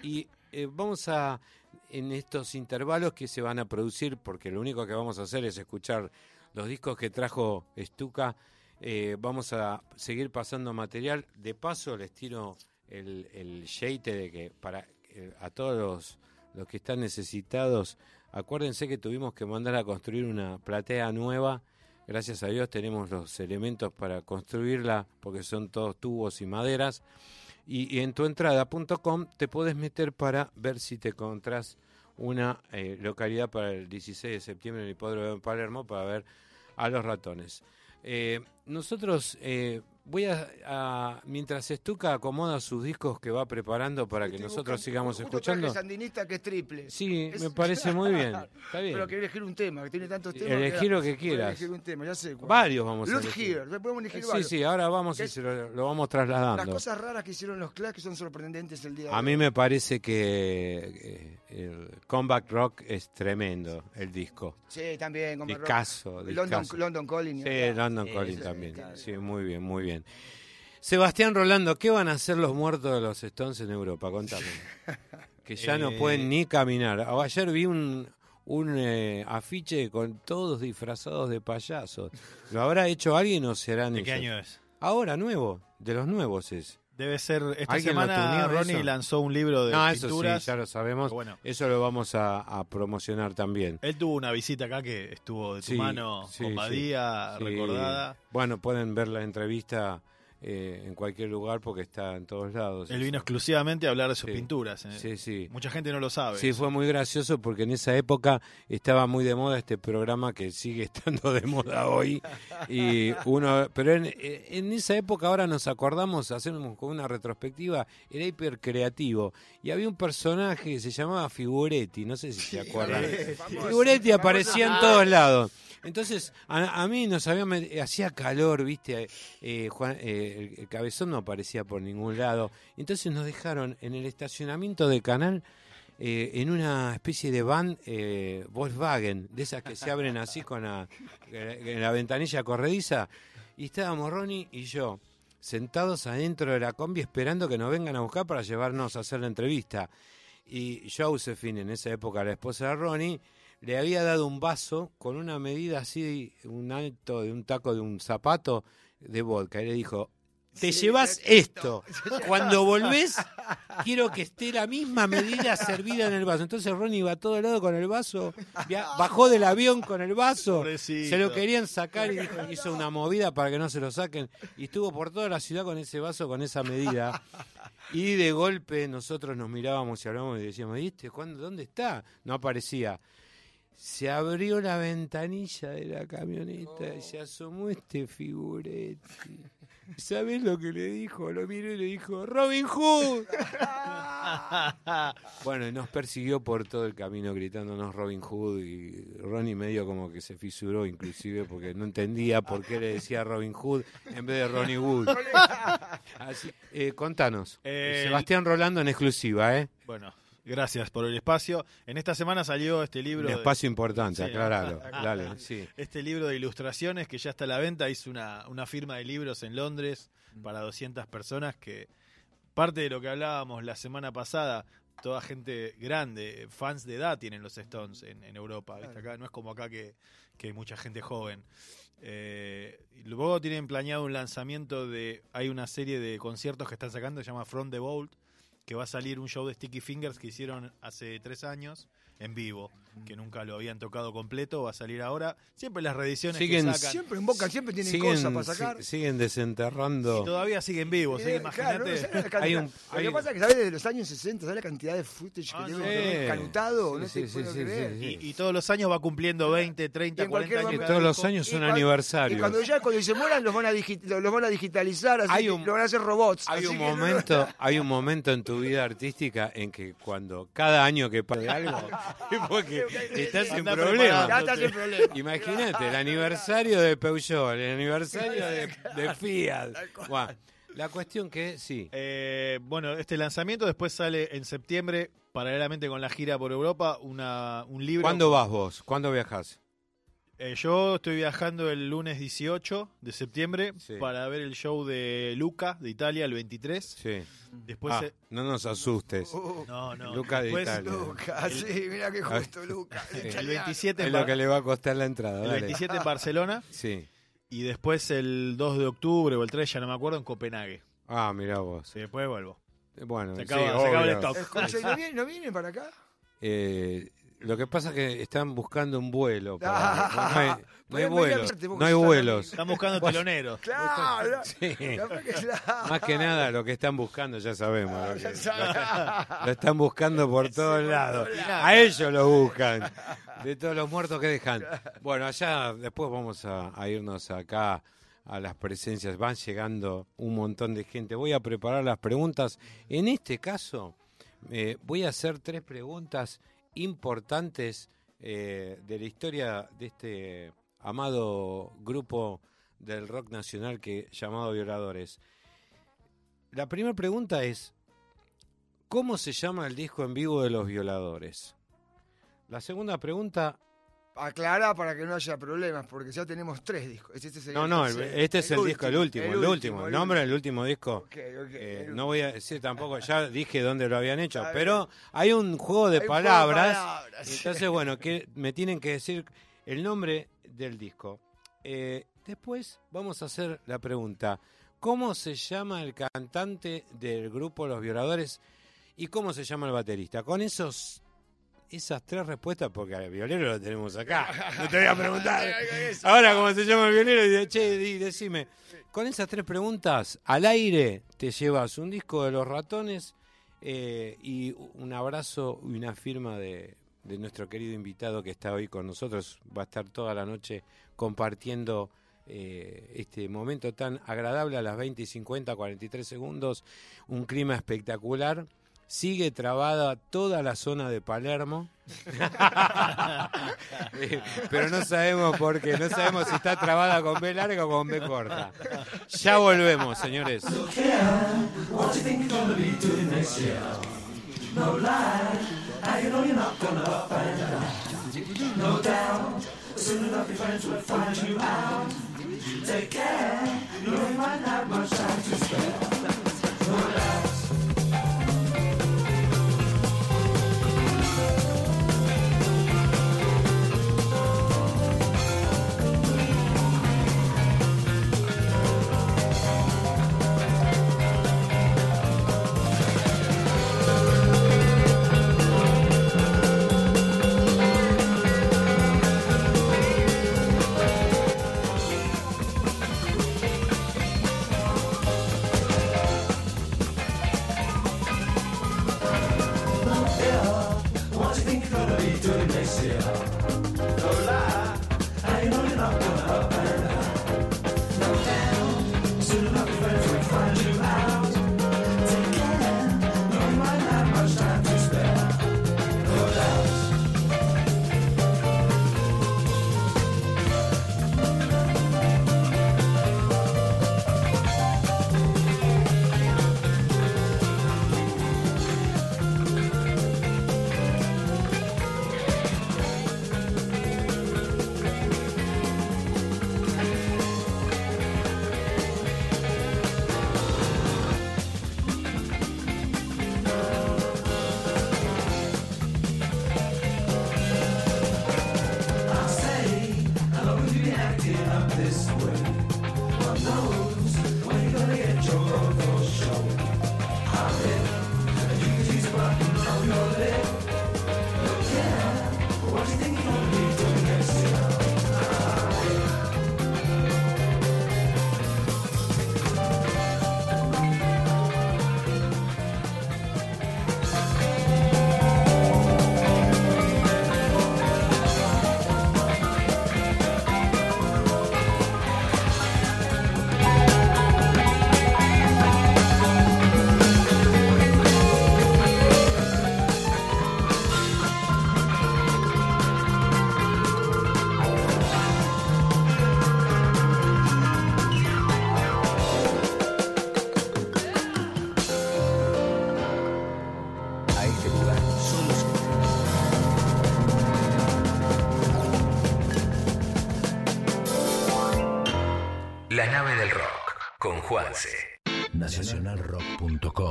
y eh, vamos a, en estos intervalos que se van a producir, porque lo único que vamos a hacer es escuchar los discos que trajo Stuka, eh, vamos a seguir pasando material. De paso les tiro el, el yeite de que para a todos los, los que están necesitados, acuérdense que tuvimos que mandar a construir una platea nueva. Gracias a Dios tenemos los elementos para construirla, porque son todos tubos y maderas. Y, en tuentrada.com te puedes meter para ver si te encontrás una eh, localidad para el 16 de septiembre en el hipódromo de Palermo para ver a los ratones. Eh, nosotros, eh, voy a, a- mientras Estuca acomoda sus discos que va preparando para que Estoy nosotros buscando- sigamos justo traje escuchando. sandinista que es triple. Sí, Es- me parece muy bien. Está bien. Pero quería elegir un tema, que tiene tantos temas. elegí era- lo que quieras. elegir un tema, ya sé. cuál. Varios vamos a elegir. Here, podemos elegir Sí, varios. sí, ahora vamos Que y se lo, lo vamos Las trasladando. cosas raras que hicieron los Clash que son sorprendentes el día de A hoy. mí me parece que eh, el Comeback Rock es tremendo, el disco. Sí, también. como rock. Discaso, London. London Calling. Sí. London Calling también. Sí, muy bien, muy bien. Sebastián Rolando, ¿qué van a hacer los muertos de los Stones en Europa? Contame. Que ya no Eh, pueden ni caminar. Ayer vi un, un eh, afiche con todos disfrazados de payasos. ¿Lo habrá hecho alguien o serán ¿De qué año es? Ahora, nuevo. De los nuevos es. Debe ser. Esta ¿Alguien lo semana Ronnie eso? lanzó un libro de No, eso pinturas. sí, ya lo sabemos. Bueno. Eso lo vamos a, a promocionar también. Él tuvo una visita acá que estuvo de tu Sí, mano sí, con sí. Badía, Sí. recordada. Bueno, pueden ver la entrevista eh, en cualquier lugar porque está en todos lados. Él vino exclusivamente a hablar de sus Sí. pinturas. eh. Sí, sí. Mucha gente no lo sabe. Sí, fue muy gracioso porque en esa época estaba muy de moda este programa que sigue estando de moda hoy. Y uno, pero en, en esa época ahora nos acordamos, hacemos con una retrospectiva, era hiper creativo. Y había un personaje que se llamaba Figuretti, no sé si se acuerdan. Figuretti aparecía en todos lados. Entonces, a, a mí nos había hacía calor, viste, eh, Juan- eh, el, cabezón no aparecía por ningún lado. Entonces nos dejaron en el estacionamiento de canal eh, en una especie de van eh, Volkswagen, de esas que se abren así con la, la ventanilla corrediza. Y estábamos Ronnie y yo sentados adentro de la combi esperando que nos vengan a buscar para llevarnos a hacer la entrevista. Y Josephine, en esa época la esposa de Ronnie, le había dado un vaso con una medida así, un alto de un taco de un zapato de vodka. Y le dijo, te llevas esto. Cuando volvés, quiero que esté la misma medida servida en el vaso. Entonces Ronnie iba a todo lado con el vaso, bajó del avión con el vaso, Pobrecito. se lo querían sacar y dijo- hizo una movida para que no se lo saquen. Y estuvo por toda la ciudad con ese vaso, con esa medida. Y de golpe nosotros nos mirábamos y hablábamos y decíamos, ¿viste? ¿Cuándo, ¿Dónde está? No aparecía. Se abrió la ventanilla de la camioneta y se asomó este figuretti. ¿Sabes lo que le dijo? Lo miró y le dijo, Robin Hood. bueno, y nos persiguió por todo el camino gritándonos Robin Hood y Ronnie medio como que se fisuró inclusive porque no entendía por qué le decía Robin Hood en vez de Ronnie Wood. Así, eh, contanos. Eh, Sebastián Rolando en exclusiva, ¿eh? Bueno, gracias por el espacio. En esta semana salió este libro. Un de- espacio importante, Sí, aclaralo. Dale, sí. Este libro de ilustraciones que ya está a la venta, hizo una, una firma de libros en Londres para 200 personas que parte de lo que hablábamos la semana pasada, toda gente grande, fans de edad tienen los Stones en, en Europa, ¿viste? Acá no es como acá que, que hay mucha gente joven. Eh, luego tienen planeado un lanzamiento de, hay una serie de conciertos que están sacando, se llama From the Vault, que va a salir un show de Sticky Fingers que hicieron hace tres años en vivo, que nunca lo habían tocado completo, va a salir ahora. Siempre las reediciones Siguen- que sacan. Siempre en Boca, siempre tienen Siguen, cosas para sacar. si- siguen desenterrando. Y todavía siguen vivos, Y ¿eh? imagínate. Hay un- Lo hay que un- pasa es que sabes desde los años 60, ¿sabes la cantidad de footage que Ah, tiene no. un canutado? Sí, no sí, sí, sí, creer. sí, sí. Y, y todos los años va cumpliendo 20, 30, Y en 40 cualquier años. cada Todos los años son cuando- aniversarios. Y cuando ya cuando se mueran los van a, digi- los van a digitalizar, así Hay que un- lo van a hacer robots. Hay un que no- momento, hay un momento en tu vida artística en que cuando cada año que pasa algo, porque estás en Andá problemas. Ya estás en problema. Imagínate, el aniversario de Peugeot, el aniversario de, de Fiat. La cuestión que sí, Eh, bueno, este lanzamiento después sale en septiembre, paralelamente con la gira por Europa, una, un libro. ¿cuándo vas vos? ¿Cuándo viajas? Eh, yo estoy viajando el lunes 18 de septiembre Sí. para ver el show de Luca de Italia el 23. Sí. Después. Ah, eh, no nos asustes. Uh, no, no. Luca de después, Italia. Luca, sí, mira qué justo, Luca. El 27 Es lo que le va a costar la entrada. el dale. 27 en Barcelona Sí. y después el 2 de octubre o el 3, ya no me acuerdo, en Copenhague. Ah, mira vos. Sí, después vuelvo. Bueno, Se sí, acaba, se acaba el stock. Escucha, ¿y ¿no vienen, no vienen para acá? Eh, lo que pasa es que están buscando un vuelo. para- Ah, no hay, no hay podés vuelos. No hay. Están buscando teloneros. Claro. Sí. capaz que claro. Más que nada lo que están buscando, ya sabemos. lo, que- lo están buscando por todos lados. A ellos lo buscan. De todos los muertos que dejan. Bueno, allá después vamos a, a irnos acá a las presencias. Van llegando un montón de gente. Voy a preparar las preguntas. En este caso, eh, voy a hacer tres preguntas importantes eh, de la historia de este amado grupo del rock nacional que llamado Violadores. La primera pregunta es, ¿cómo se llama el disco en vivo de los Violadores? La segunda pregunta, Aclara para que no haya problemas, porque ya tenemos tres discos. Este es el no, no, el- este es el, disco, el último, el último, el nombre último. del último disco. Ok, ok, eh, no voy a decir tampoco, ya dije dónde lo habían hecho, pero hay un juego de Hay un juego de palabras. palabras. Entonces, bueno, que me tienen que decir el nombre del disco. Eh, después vamos a hacer la pregunta. ¿Cómo se llama el cantante del grupo Los Violadores y cómo se llama el baterista? Con esos esas tres respuestas, porque al violero lo tenemos acá. No te voy a preguntar. Ahora, como se llama el violero, che, di- decime. Con esas tres preguntas, al aire te llevas un disco de los ratones eh, y un abrazo y una firma de, de nuestro querido invitado que está hoy con nosotros. Va a estar toda la noche compartiendo eh, este momento tan agradable a las 20 y 50, 43 segundos. Un clima espectacular. Sigue trabada toda la zona de Palermo. Pero no sabemos por qué. No sabemos si está trabada con B larga o con B corta. Ya volvemos, señores.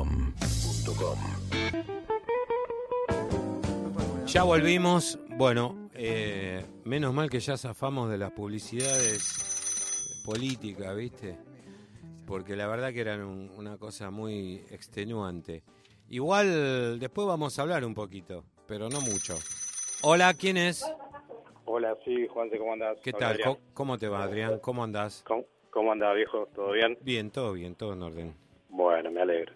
nacionalrock.com. Ya volvimos. Bueno, eh, menos mal que ya zafamos de las publicidades políticas, ¿viste? Porque la verdad que eran un- una cosa muy extenuante. Igual después vamos a hablar un poquito, pero no mucho. Hola, ¿quién es? Hola, sí, Juanse, ¿cómo andás? ¿Qué Hola, tal? Adrián. ¿Cómo, cómo te va, Adrián? ¿Cómo andás? ¿Cómo, cómo andás, viejo? ¿Todo bien? Bien, todo bien, todo en orden. Bueno, me alegro.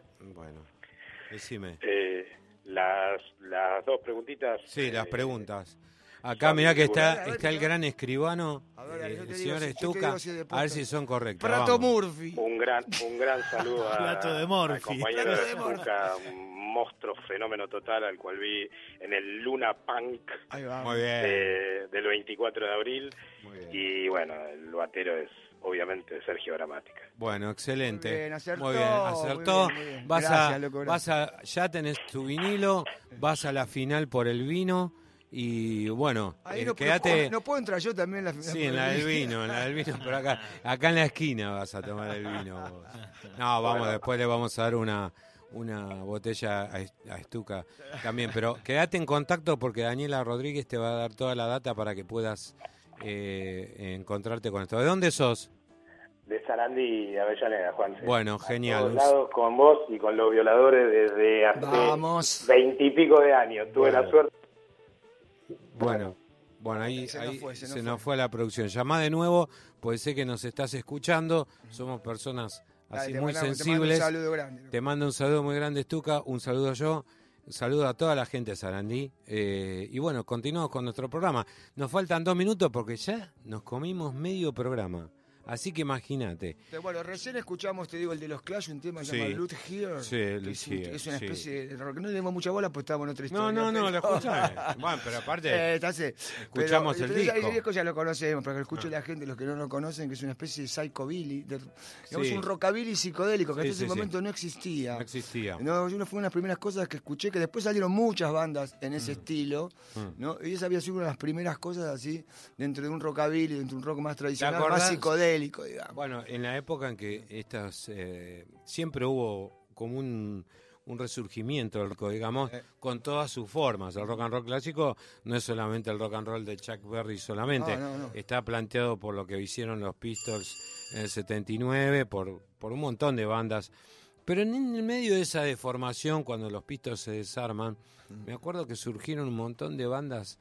Decime. Eh, las, las dos preguntitas. Sí, las eh, preguntas. Acá mirá que está, está el gran escribano, A ver, eh, el señor Estuca, si a ver si son correctos. Prato vamos. Murphy. Un gran, un gran saludo a, Plato de Morphy. al compañero de. Zucca, un monstruo fenómeno total al cual vi en el Luna Punk Ahí va. Muy bien. eh, del 24 de abril. Muy bien. Y bueno, el batero es obviamente Sergio Gramática. Bueno, excelente. Muy bien, acertó, Muy bien, acertó. muy bien, muy bien. Vas Gracias, a, loco, vas a, ya tenés tu vinilo, vas a la final por el vino y bueno, Ahí eh, no, quédate. no, no puedo entrar yo también en la Sí, en la del vino, en la del vino, pero acá, acá en la esquina vas a tomar el vino. vos. No, vamos, Bueno. después le vamos a dar una, una botella a, Est- a Estuca también, pero quédate en contacto porque Daniela Rodríguez te va a dar toda la data para que puedas eh, encontrarte con esto. ¿De dónde sos? De Sarandí y Avellaneda, Juanse. Bueno, genial. todos lados con vos y con los violadores desde hace veintipico de años. Tuve Bueno. la suerte Bueno, bueno, ahí, Se nos ahí fue, se se, nos nos fue. la producción. Llamá de nuevo, pues sé que nos estás escuchando. Somos personas Dale, así te muy mandamos- te mando sensibles. un saludo grande. Te mando un saludo muy grande, Estuca. Un saludo yo. Saludo a toda la gente de Sarandí. Eh, y bueno, continuamos con nuestro programa. Nos faltan dos minutos porque ya nos comimos medio programa. Así que imagínate. Te- Bueno, recién escuchamos, te digo, el de los Clash, un tema que se Sí. llama Loot Here. Sí, Loot es, Here, es una sí. especie de rock. No le dimos mucha bola, pues estábamos en otra historia. No, no, no, lo escuchamos. bueno, pero aparte, Eh, así. escuchamos Pero, el entonces, disco. El disco ya lo conocemos, pero que escuche la gente, los que no lo conocen, que es una especie de psychobilly. De, digamos, Sí. un rockabilly psicodélico, que hasta ese momento no existía. no existía. No, una fue una de las primeras cosas que escuché, que después salieron muchas bandas en ese estilo, Mm. ¿no? Y esa había sido una de las primeras cosas así, dentro de un rockabilly, dentro de un rock más tradicional, más psicodélico, digamos. Bueno, en la época en que estas eh, siempre hubo como un, un resurgimiento del rock, digamos, Eh. con todas sus formas. El rock and roll clásico no es solamente el rock and roll de Chuck Berry solamente, No, no, no. está planteado por lo que hicieron los Pistols en el 79, por, por un montón de bandas. Pero en el medio de esa deformación, cuando los Pistols se desarman, me acuerdo que surgieron un montón de bandas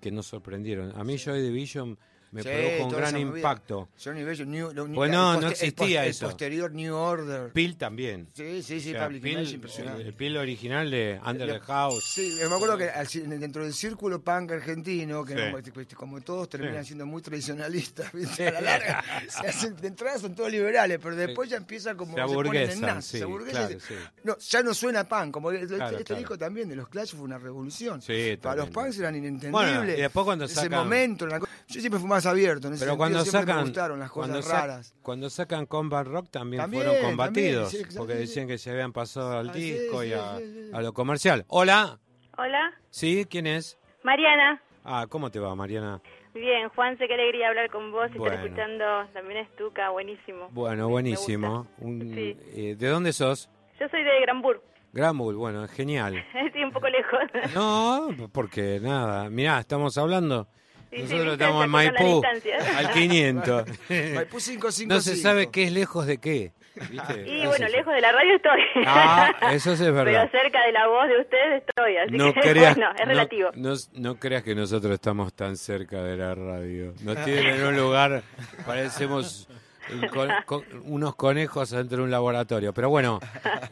que nos sorprendieron. A mí Joy Division me Sí, produjo un gran impacto. Johnny Bello, New, lo- Pues el no, no el existía poste- eso. El posterior New Order. Pil también. Sí, sí, sí, O sea, Public Pil- Image, impresionante. el Pil original de Under the House. Sí, me acuerdo que dentro del círculo punk argentino, que Sí. como, este, como todos terminan Sí. siendo muy tradicionalistas, ¿viste? a la larga, se hacen- de entrada son todos liberales, pero después ya empieza como Se ponen en se claro, sí. No, ya no suena punk, como este, Claro, este claro. disco también de los Clash fue una revolución. Para los punks eran inentendibles. Bueno, y después cuando ese sacan- momento, la co- yo siempre fui más abierto en ese Pero sentido, cuando siempre me sacan, gustaron las cosas cuando, sa- raras. cuando sacan Combat Rock también, También, fueron también, combatidos, sí, porque sí, decían que se habían pasado al Ah, sí, disco sí, y a, sí, sí. a lo comercial. Hola, Hola, ¿sí? ¿Quién es? Mariana. Ah, ¿cómo te va, Mariana? Bien, Juanse, qué alegría hablar con vos y Bueno. estar escuchando también Estuca, buenísimo. Bueno, buenísimo. Un- Sí. eh, ¿De dónde sos? Yo soy de Granbur, Granbull, bueno, genial. estoy un poco lejos. No, porque nada. Mirá, estamos hablando. Sí, Nosotros estamos en Maipú, al 500. Maipú 555. no se sabe qué es lejos de qué. ¿viste? Y bueno, es- lejos de la radio estoy. Ah, eso sí es verdad. Pero cerca de la voz de ustedes estoy, así No que creas, bueno, es no- relativo. No, no creas que nosotros estamos tan cerca de la radio. Nos tienen en un lugar, parecemos con- con- unos conejos dentro de un laboratorio. Pero bueno,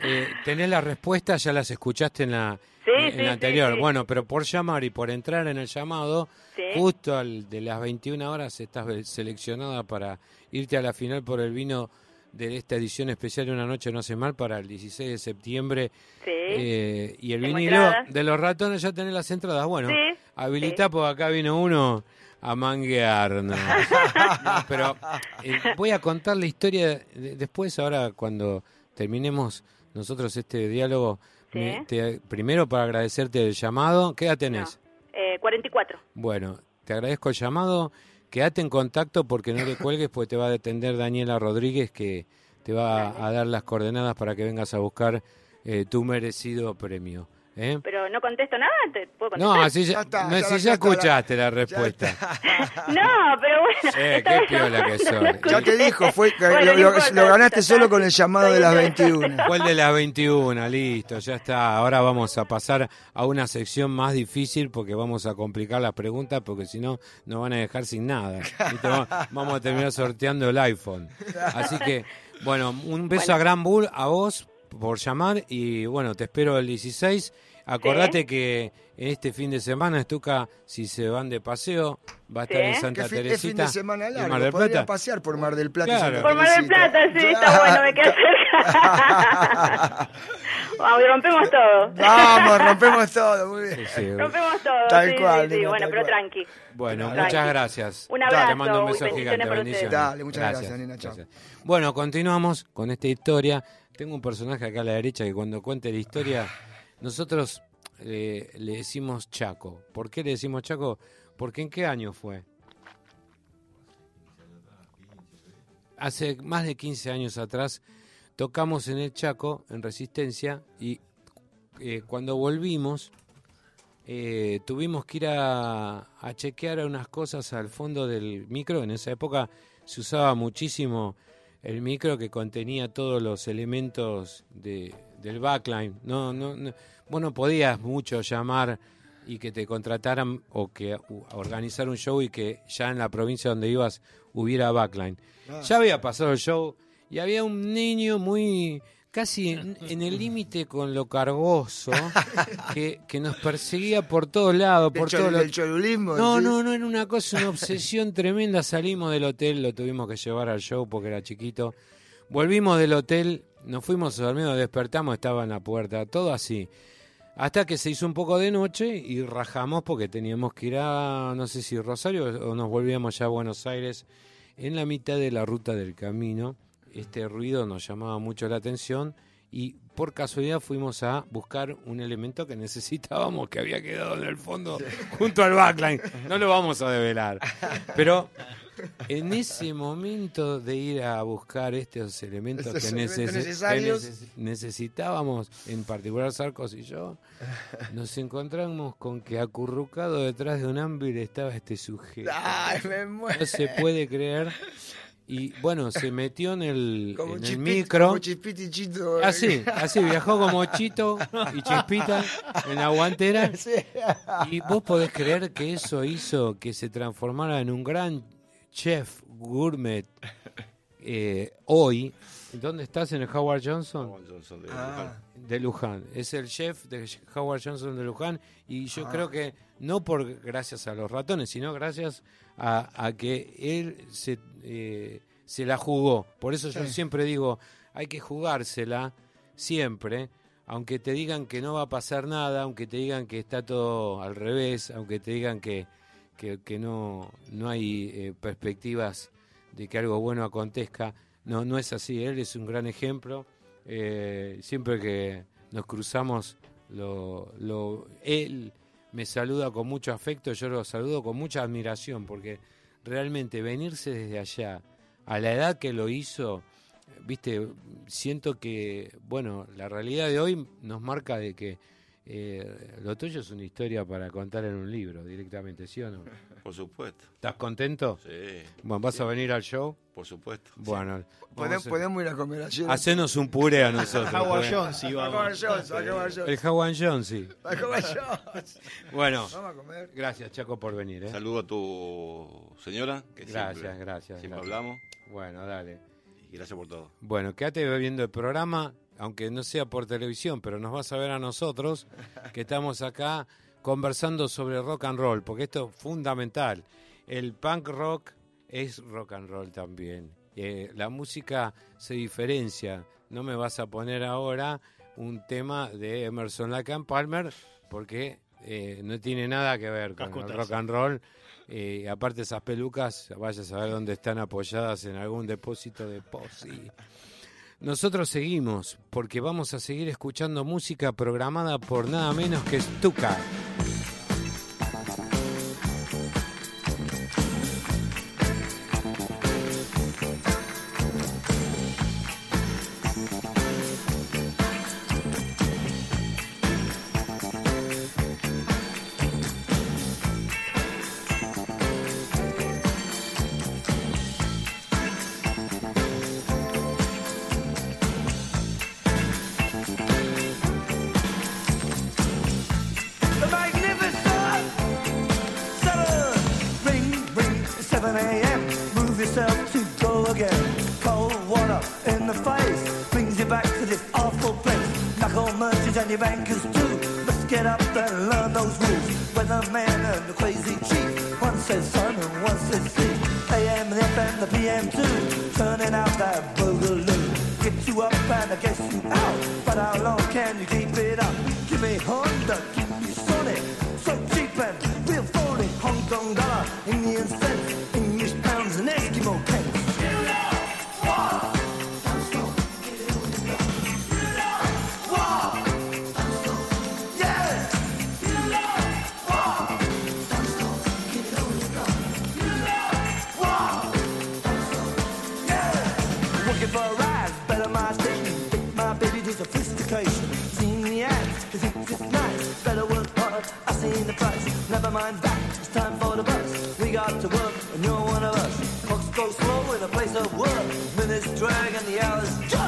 eh, tenés las respuestas, ya las escuchaste en la, Sí, en sí, la anterior. sí. Bueno, pero por llamar y por entrar en el llamado, justo al de las 21 horas estás seleccionada para irte a la final por el vino de esta edición especial de Una Noche No Hace Mal para el 16 de septiembre. Sí. Eh, y el vinilo entradas. de los ratones ya tenés las entradas. Bueno, Sí, habilita porque acá vino uno a manguearnos. No, pero eh, voy a contar la historia de- después, ahora cuando terminemos nosotros este diálogo. Sí. me- te- primero para agradecerte el llamado. ¿Qué edad tenés? no, eh, 44. Bueno, te agradezco el llamado. Quédate en contacto porque no le cuelgues, porque te va a atender Daniela Rodríguez, que te va a, a dar las coordenadas para que vengas a buscar eh, tu merecido premio. ¿Eh? Pero no contesto nada, ¿te puedo No, contestar? así ya, Ya está, no, ya si ya ya está la- escuchaste la respuesta. No, pero bueno. Eh, qué no- piola que no lo Ya te dijo, fue, Bueno, lo, no lo- importa, lo ganaste solo con el llamado de las 21. Fue el de las 21, listo, ya está. Ahora vamos a pasar a una sección más difícil porque vamos a complicar las preguntas porque si no nos van a dejar sin nada. Vamos a terminar sorteando el iPhone. Así que, bueno, un beso a Gran Bull, a vos por llamar y bueno, te espero el 16. Acordate que en este fin de semana, Estuca, si se van de paseo, va a estar Sí. en Que Santa fin, es fin Teresita. de semana largo, Mar del Plata. pasear por Mar del Plata. Claro. Por Mar del Teresita. Plata, sí, está bueno, me queda cerca. Vamos, rompemos todo. Vamos, rompemos todo, muy bien. Sí, sí. Rompemos todo. Tal sí, cual, sí, sí. nena, Bueno, tal pero cual. tranqui. Bueno, Tranqui. muchas gracias. Un abrazo Te mando un beso bendiciones gigante. bendiciones. ustedes. Dale, muchas gracias, nena, chao. Bueno, continuamos con esta historia. Tengo un personaje acá a la derecha que cuando cuente la historia, nosotros eh, le decimos Chaco. ¿Por qué le decimos Chaco? Porque ¿en qué año fue? Hace más de 15 años atrás tocamos en el Chaco, en Resistencia, y eh, cuando volvimos eh, tuvimos que ir a, a chequear unas cosas al fondo del micro. En esa época se usaba muchísimo el micro que contenía todos los elementos de, del backline. No, no, no, vos no podías mucho llamar y que te contrataran o que u- organizar un show y que ya en la provincia donde ibas hubiera backline. Ya había pasado el show y había un niño muy casi en, en el límite con lo cargoso que, que nos perseguía por todos lados, por del lados. cholulismo, No, ¿sí? no, no, era una cosa, una obsesión tremenda. Salimos del hotel, lo tuvimos que llevar al show porque era chiquito. Volvimos del hotel, nos fuimos a dormir, nos despertamos, estaba en la puerta, todo así. Hasta que se hizo un poco de noche y rajamos porque teníamos que ir a, no sé si Rosario o nos volvíamos ya a Buenos Aires. En la mitad de la ruta del camino, este ruido nos llamaba mucho la atención y por casualidad fuimos a buscar un elemento que necesitábamos, que había quedado en el fondo junto al backline. No lo vamos a develar. Pero en ese momento de ir a buscar estos elementos Estos que, elementos neces- que necesarios. neces- necesitábamos, en particular Sarcos y yo, nos encontramos con que acurrucado detrás de un ámbir estaba este sujeto. Ay, me muero. No se puede creer. Y bueno, se metió en el, Como en el micro. como Chispita y Chito. Así, así, viajó como Chito y Chispita en la guantera. Sí. Y vos podés creer que eso hizo que se transformara en un gran chef gourmet eh, hoy. ¿Dónde estás? ¿En el Howard Johnson? Ah, De Luján. Es el chef de Howard Johnson de Luján. Y Ah. yo creo que no por gracias a los ratones, sino gracias a, a que él se, eh, se la jugó. Por eso yo siempre digo, hay que jugársela siempre. Aunque te digan que no va a pasar nada, aunque te digan que está todo al revés, aunque te digan que, que, que no, no hay eh, perspectivas de que algo bueno acontezca. No, no es así. Él es un gran ejemplo. Eh, siempre que nos cruzamos, lo, lo, él me saluda con mucho afecto, yo lo saludo con mucha admiración, porque realmente venirse desde allá, a la edad que lo hizo, viste, siento que, bueno, la realidad de hoy nos marca de que eh, lo tuyo es una historia para contar en un libro directamente, ¿sí o no? Por supuesto. ¿Estás contento? Sí, Bueno, ¿vas a venir al show? por supuesto. Bueno, podemos, vamos a- podemos ir a comer ayer. hacenos un puré a nosotros. Howard Jones comer Jones. El Howard Jones, sí. Jones. Bueno, Vamos a comer. gracias Chaco por venir. ¿eh? Saludo a tu señora, que Gracias, siempre, gracias, siempre gracias. hablamos. Bueno, dale. Y gracias por todo. Bueno, quédate viendo el programa, aunque no sea por televisión, pero nos vas a ver a nosotros, que estamos acá conversando sobre rock and roll, porque esto es fundamental. El punk rock es rock and roll también. Eh, la música se diferencia. No me vas a poner ahora un tema de Emerson Lake and Palmer, porque eh, no tiene nada que ver con el rock and roll. Eh, aparte esas pelucas, vaya a saber dónde están apoyadas en algún depósito de posi. Nosotros seguimos, porque vamos a seguir escuchando música programada por nada menos que Stuka. Guess you out. But how long can you keep it up? Give me Honda, keep me Sonic. So cheap and real phony. Hong Kong dollar, Indian sophistication. Seen the ads, cause it's just nice. Better work hard, I seen the price. Never mind that, it's time for the bus. We got to work, and you're one of us. Clocks go slow in a place of work. Minutes drag and the hours judge.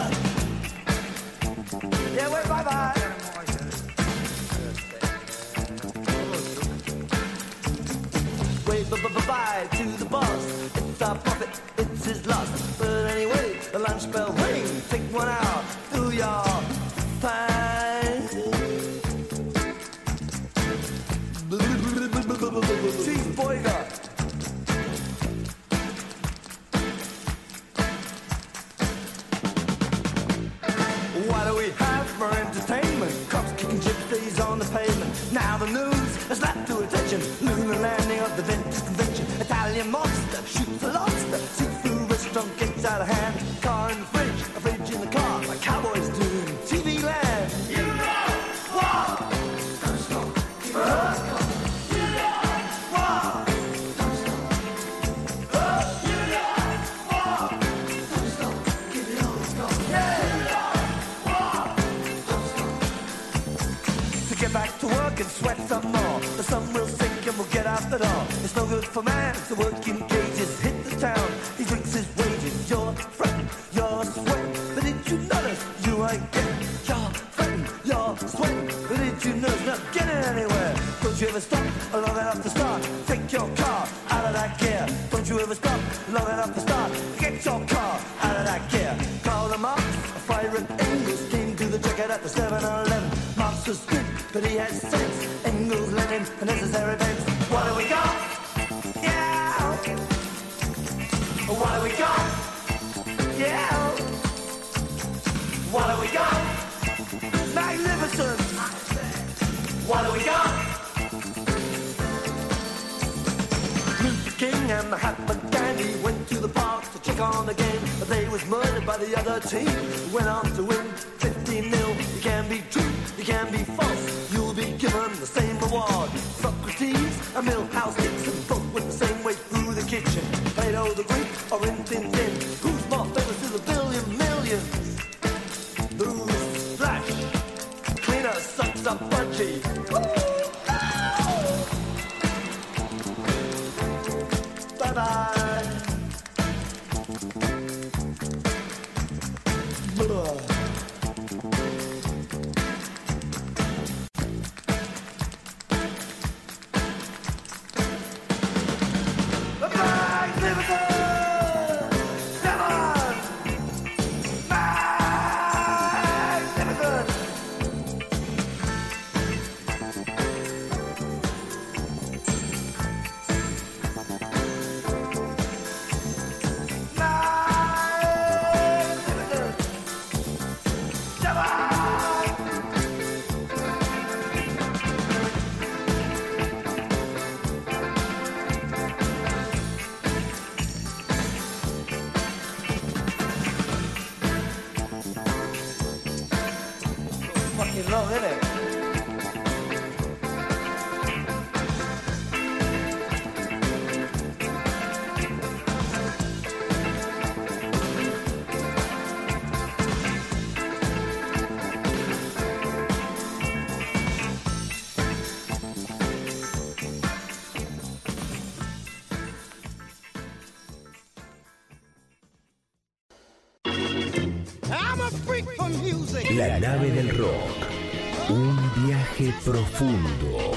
Profundo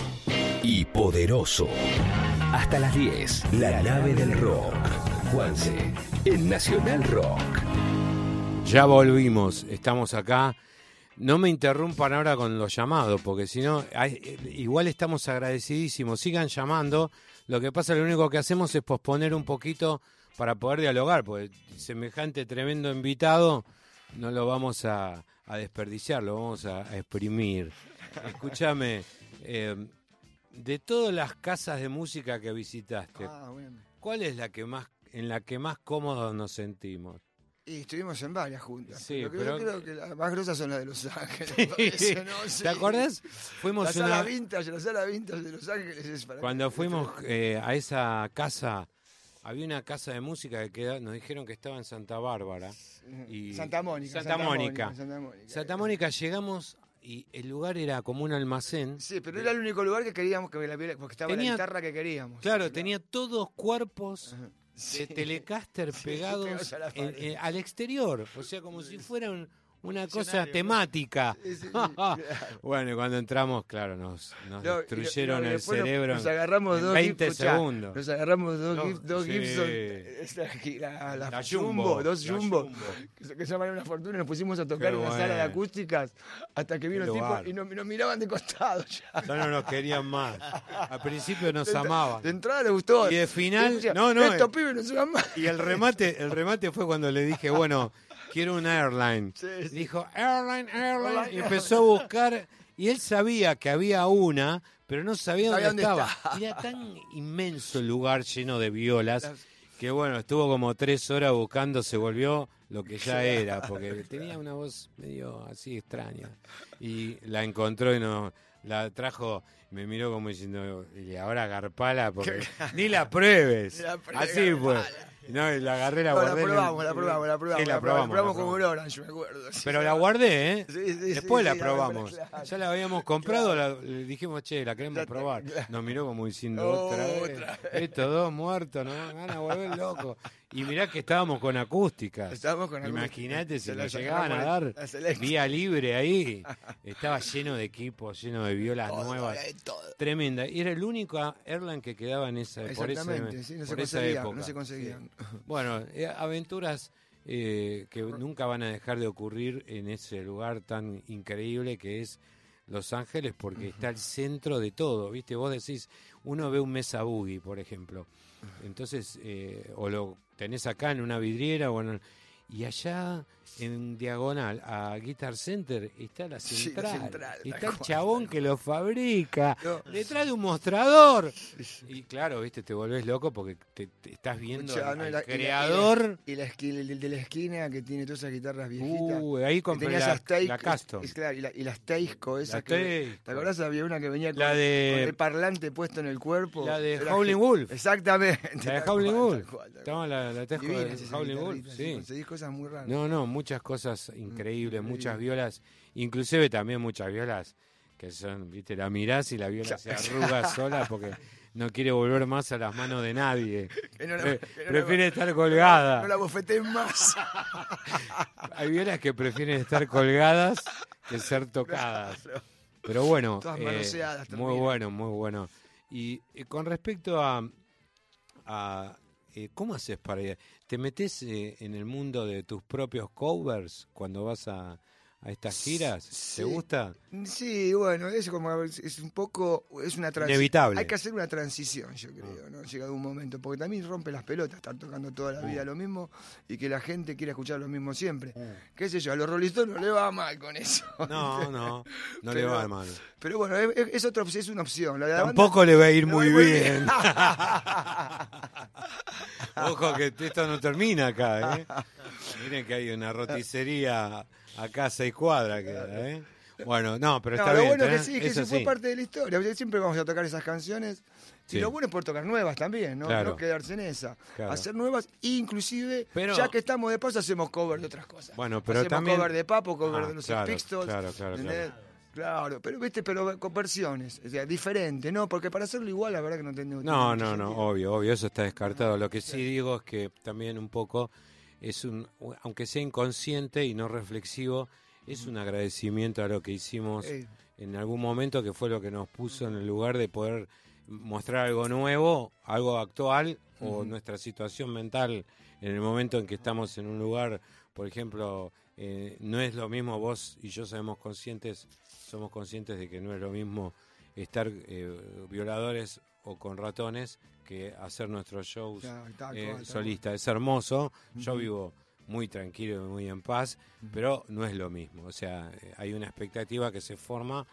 y poderoso. Hasta las 10. La nave del rock. Juanse, en Nacional Rock. Ya volvimos, estamos acá. No me interrumpan ahora con los llamados, porque si no, igual estamos agradecidísimos. Sigan llamando. Lo que pasa, lo único que hacemos es posponer un poquito para poder dialogar, porque semejante tremendo invitado no lo vamos a, a desperdiciar, lo vamos a, a exprimir. Escúchame, eh, de todas las casas de música que visitaste, Ah, bueno. ¿cuál es la que más, en la que más cómodos nos sentimos? Y estuvimos en varias juntas. Sí, pero, pero- yo creo que las más grosas son las de Los Ángeles. me parece, ¿no? Sí. ¿Te acordás? Fuimos La sala una- vintage, la sala vintage de Los Ángeles es para Cuando fuimos eh, a esa casa, había una casa de música que queda- nos dijeron que estaba en Santa Bárbara. Y Santa Mónica. Santa, Mónica. Santa Mónica. Santa Mónica llegamos y el lugar era como un almacén. Sí, pero era el único lugar que queríamos que la viera, porque estaba Tenía- la guitarra que queríamos. Claro, tenía todos cuerpos de Telecaster Sí, pegados pegados en- al exterior. O sea, como si fuera un, una cosa temática. Sí, sí, sí, claro. bueno, y cuando entramos, claro, nos, No, destruyeron no, el cerebro Nos agarramos en dos 20 Gib- escuchá, segundos. Nos agarramos dos, No, dos sí. Gibson. La, la, La Jumbo, Jumbo, dos la Jumbo. Jumbo. Que, se- que se llaman una fortuna. y Nos pusimos a tocar Qué en una sala de acústicas hasta que vino el tipo y nos, nos miraban de costado ya. Ya no nos querían más. Al principio nos amaban. De entrada le gustó. Y de final, Decía, no, no, Estos eh. pibes no más. Y el remate, el remate fue cuando le dije, bueno, quiero un airline. Sí, sí. Dijo, airline, airline. Airline, Y empezó a buscar. Y él sabía que había una, pero no sabía Sabía dónde, dónde estaba. Era tan inmenso el lugar lleno de violas Las- que bueno, estuvo como tres horas buscando, se volvió lo que ya era, porque tenía una voz medio así extraña. Y la encontró y no la trajo, me miró como diciendo, y ahora garpala, porque ni la pruebes. Ni la pruebes, así fue. No, y la agarré, la No, guardé. probamos, la probamos, la probamos. Sí, la la probamos, probamos. la probamos con probamos. un Orange, me acuerdo. sí. Pero la guardé, ¿eh? Sí, Después la probamos. claro. Ya la habíamos comprado, la- le dijimos, che, la queremos probar. Nos miró como diciendo, Otra otra vez. Estos dos muertos, ¿no? Van a volver locos. Y mirá que estábamos con acústicas. Estábamos con. Imagínate si nos llegaban a dar vía libre ahí. Estaba lleno de equipos, lleno de violas Todo, nuevas. todo. Tremenda. Y era el único airline que quedaba en esa, por sí, no se por esa época. no se conseguían. Bueno, eh, aventuras eh, que nunca van a dejar de ocurrir en ese lugar tan increíble que es Los Ángeles, porque está el centro de todo, ¿viste? Vos decís, uno ve un Mesa Boogie, por ejemplo, entonces, eh, o lo tenés acá en una vidriera, o en- y allá en diagonal a Guitar Center está la Sí, la central, y está el chabón que lo fabrica, No. detrás de un mostrador. Y claro, viste, te volvés loco porque te, te estás viendo Escuchá, al, no, y al la- y la- creador. Y la esquina, el de la esquina que tiene todas esas guitarras viejitas. Uh, ahí compré la, Teisco, la custom. es claro, y, la- y las Teisco, esas que. Teisco. ¿Te acordás? Había una que venía con, La de- con el parlante puesto en el cuerpo. La de Era Howlin' ge- Wolf. Exactamente. La de tal Howlin' cual, Wolf. cual. la, la Divinas de esas Howlin' Wolf, sí. Conseguís cosas muy raras. No, no, muchas cosas Mm, increíbles, muchas violas, inclusive también muchas violas que son, viste, la mirás y la viola se arruga sola porque no quiere volver más a las manos de nadie. Que no la- Pre- que no la- prefiere estar colgada. No la bofeteen más. Hay violas que prefieren estar colgadas que ser tocadas. Pero bueno, eh, muy bueno, muy bueno. Y eh, con respecto a, a, eh, ¿cómo haces para ir? ¿Te metes eh, en el mundo de tus propios covers cuando vas a, a estas giras? Sí. ¿Te gusta? Sí, bueno, es como es un poco es una transición. Inevitable. Hay que hacer una transición, yo creo, ¿no? Llegado un momento, porque también rompe las pelotas estar tocando toda la vida lo mismo y que la gente quiera escuchar lo mismo siempre. ¿Qué sé yo? A los Rolling Stones no le va mal con eso. No, no, no le va mal. Pero bueno, es, es- otra, es una opción. La de la banda- Tampoco le va a ir muy va bien. Ojo que esto no termina acá, ¿eh? Miren que hay una roticería acá seis cuadras. queda, ¿eh? Bueno, no, pero No, está lo bien. bueno es que sí, que eso eso fue sí. parte de la historia. Siempre vamos a tocar esas canciones. Sí. Y lo bueno es poder tocar nuevas también, ¿no? Claro. No quedarse en esa. Claro. Hacer nuevas, inclusive, Pero- ya que estamos de paso, hacemos cover de otras cosas. Bueno, pero hacemos también- cover de Papo, cover Ah, de los claro, Pistols. claro, claro, ¿entendés? Claro, pero viste, pero con versiones, o sea, diferente, ¿no? Porque para hacerlo igual, la verdad que no tengo. No, no, no, obvio, obvio, eso está descartado. Lo que sí digo es que también un poco es un, aunque sea inconsciente y no reflexivo, es un agradecimiento a lo que hicimos en algún momento que fue lo que nos puso en el lugar de poder mostrar algo nuevo, algo actual o nuestra situación mental en el momento en que estamos en un lugar, por ejemplo, eh, no es lo mismo vos y yo somos conscientes, somos conscientes de que no es lo mismo estar eh, violadores o con ratones que hacer nuestros shows tal eh, solistas. Es hermoso, yo vivo muy tranquilo y muy en paz, pero no es lo mismo. O sea, eh, hay una expectativa que se forma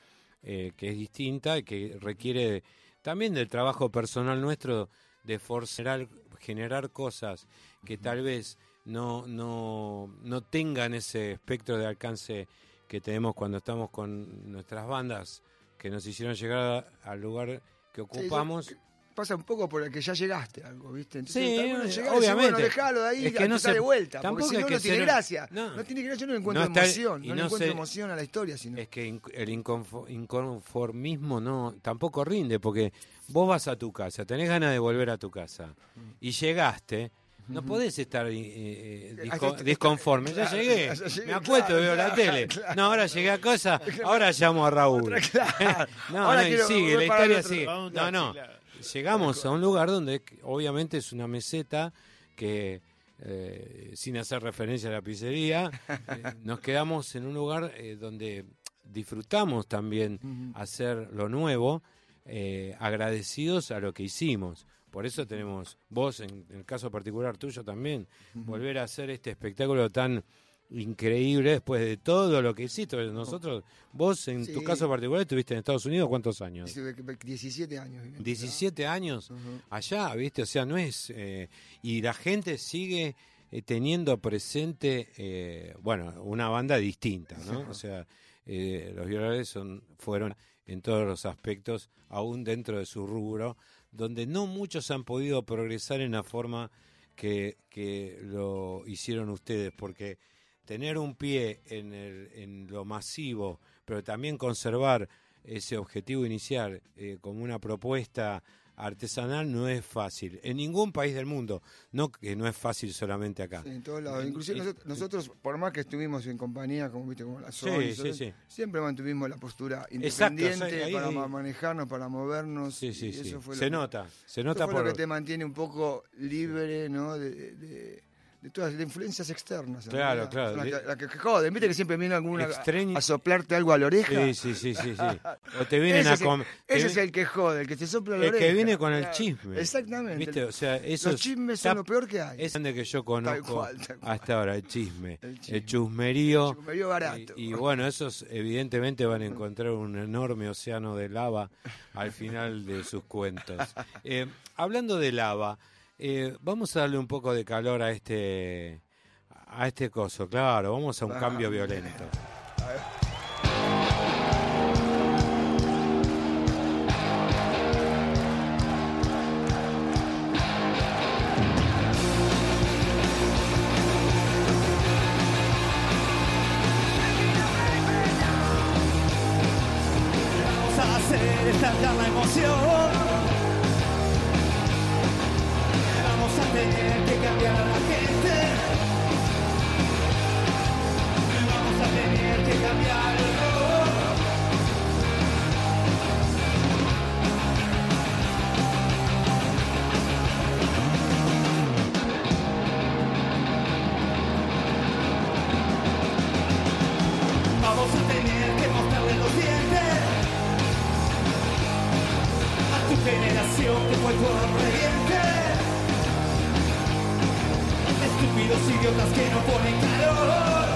eh, que es distinta y que requiere de- también del trabajo personal nuestro de forzar, generar cosas que tal vez no, no, no tengan ese espectro de alcance que tenemos cuando estamos con nuestras bandas que nos hicieron llegar a- al lugar que ocupamos. Pasa un poco por el que ya llegaste a algo, ¿viste? Entonces, Sí, llegar obviamente. bueno, dejalo de ahí, Es que no se- de vuelta. tampoco Porque si no, que no tiene ser- gracia. no. No. tiene gracia, yo no le encuentro No está- emoción. No, le no encuentro se- emoción a la historia, sino. Es que el inconfo- inconformismo no tampoco rinde, porque vos vas a tu casa, tenés ganas de volver a tu casa, y llegaste, No podés estar eh, eh, disco- disconforme. Ya claro, llegué. ya llegué, Me acuesto, claro, veo la tele. claro. No, ahora llegué a cosa. Ahora llamo a Raúl. Claro. No, Ahora no, quiero- sigue, la historia otro- sigue. No, no. Llegamos a un lugar donde obviamente es una meseta que, eh, sin hacer referencia a la pizzería, eh, nos quedamos en un lugar eh, donde disfrutamos también hacer lo nuevo, agradecidos a lo que hicimos. Por eso tenemos vos, en, en el caso particular tuyo también, volver a hacer este espectáculo tan increíble después de todo lo que hiciste. Nosotros, vos en tu caso particular estuviste en Estados Unidos, ¿cuántos años? 17 años. viviendo, 17 años allá, ¿viste? O sea, no es... eh, y la gente sigue eh, teniendo presente, eh, bueno, una banda distinta, ¿no? O sea, eh, los violadores son, fueron en todos los aspectos, aún dentro de su rubro, donde no muchos han podido progresar en la forma que, que lo hicieron ustedes, porque tener un pie en, el, en lo masivo, pero también conservar ese objetivo inicial eh, como una propuesta artesanal no es fácil. En ningún país del mundo, no que no es fácil solamente acá. Sí, en todos lados. Inclusive nosotros, nosotros, por más que estuvimos en compañía, como viste, como la Sony, sí, nosotros sí. siempre mantuvimos la postura Exacto, independiente ahí- para ahí- manejarnos, para movernos. Sí, sí, y sí. eso fue Se lo nota, se nota fue por... lo que te mantiene un poco libre, ¿no? De, de- de- todas las influencias externas. Claro, claro. De- que, que- que joden, viste que siempre viene alguna Extraño- a soplarte algo a la oreja. Sí, sí, sí, sí, sí. O te vienen ese a es el, com- te ese es el que jode, el que te sopla la el que oreja. viene con el chisme. Exactamente. ¿Viste? O sea, eso Los es- chismes son lo peor que hay. Es grande que yo conozco cual, tal cual. hasta ahora, el chisme, El el, chisme. chusmerío. El chusmerío barato. Y, y bueno, esos evidentemente van a encontrar un enorme océano de lava al final de sus cuentos. Eh, hablando de lava, eh, vamos a darle un poco de calor a este a este coso, claro, vamos a un Ah. cambio violento. Vamos a hacer estallar la emoción. Generación que fue tu Estúpidos idiotas que no ponen calor.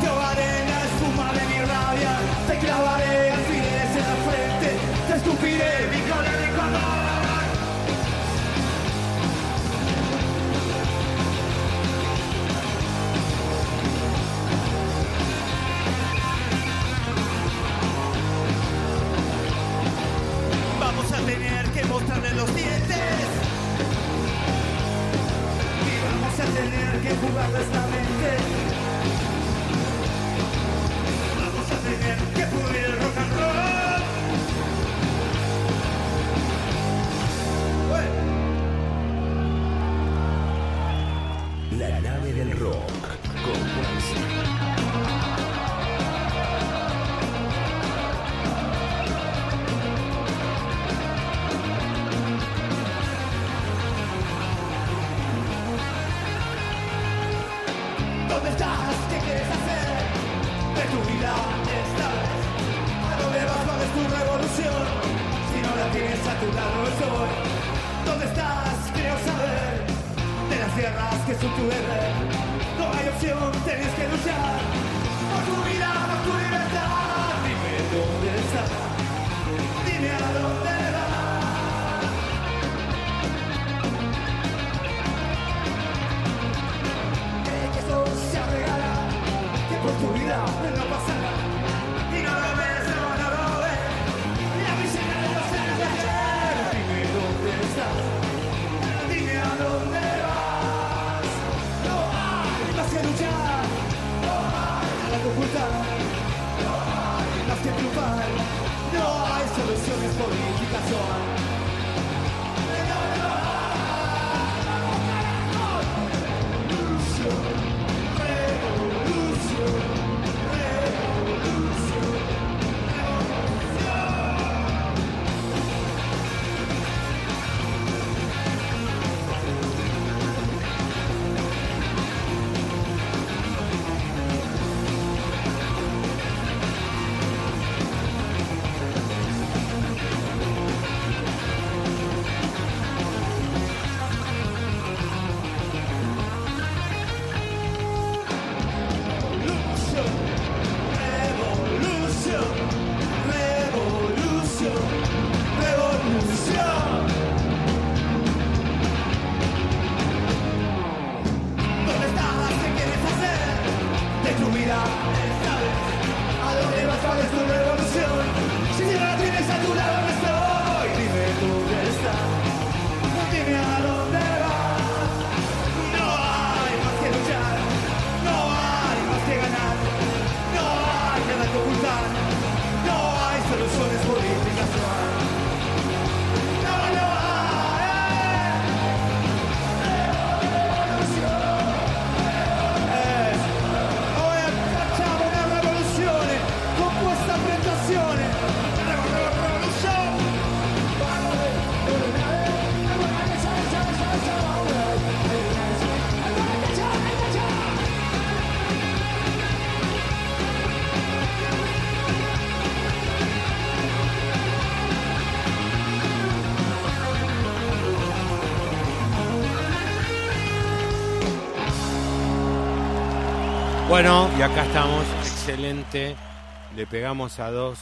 Te ahogaré en la espuma de mi rabia, te clavaré alfileres en la frente, te escupiré mi colérico amor. Vamos a tener que mostrarle los dientes. Tener que jugarles la mente. Vamos a tener que pudrir el rock and roll. La nave del rock con Juanse. Y acá estamos, excelente. Le pegamos a dos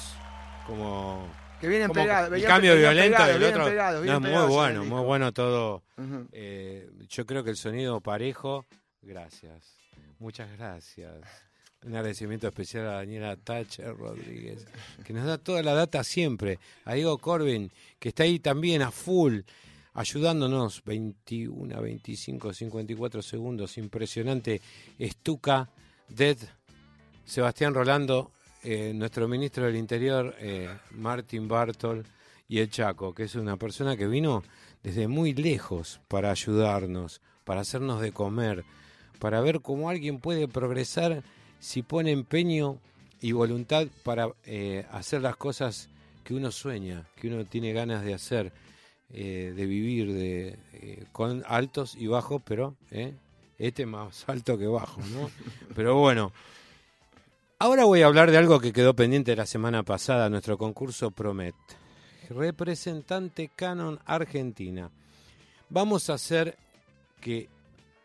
como Que vienen pegados. el cambio violento pegados, del otro. pegados, No, vienen es muy bueno, muy bueno todo. Eh, yo creo que el sonido parejo. Gracias. Muchas gracias. Un agradecimiento especial a Daniela Thatcher Rodríguez, que nos da toda la data siempre. A Diego Corbin, que está ahí también a full, ayudándonos. 21, 25, 54 segundos. Impresionante. Estuca, Dead, Sebastián Rolando, eh, nuestro ministro del Interior, eh, Martin Bartol, y el Chaco, que es una persona que vino desde muy lejos para ayudarnos, para hacernos de comer, para ver cómo alguien puede progresar si pone empeño y voluntad para eh, hacer las cosas que uno sueña, que uno tiene ganas de hacer, eh, de vivir, de con altos y bajos, pero este más alto que bajo, ¿no? Pero bueno, ahora voy a hablar de algo que quedó pendiente la semana pasada, nuestro concurso Promet. Representante Canon Argentina. Vamos a hacer que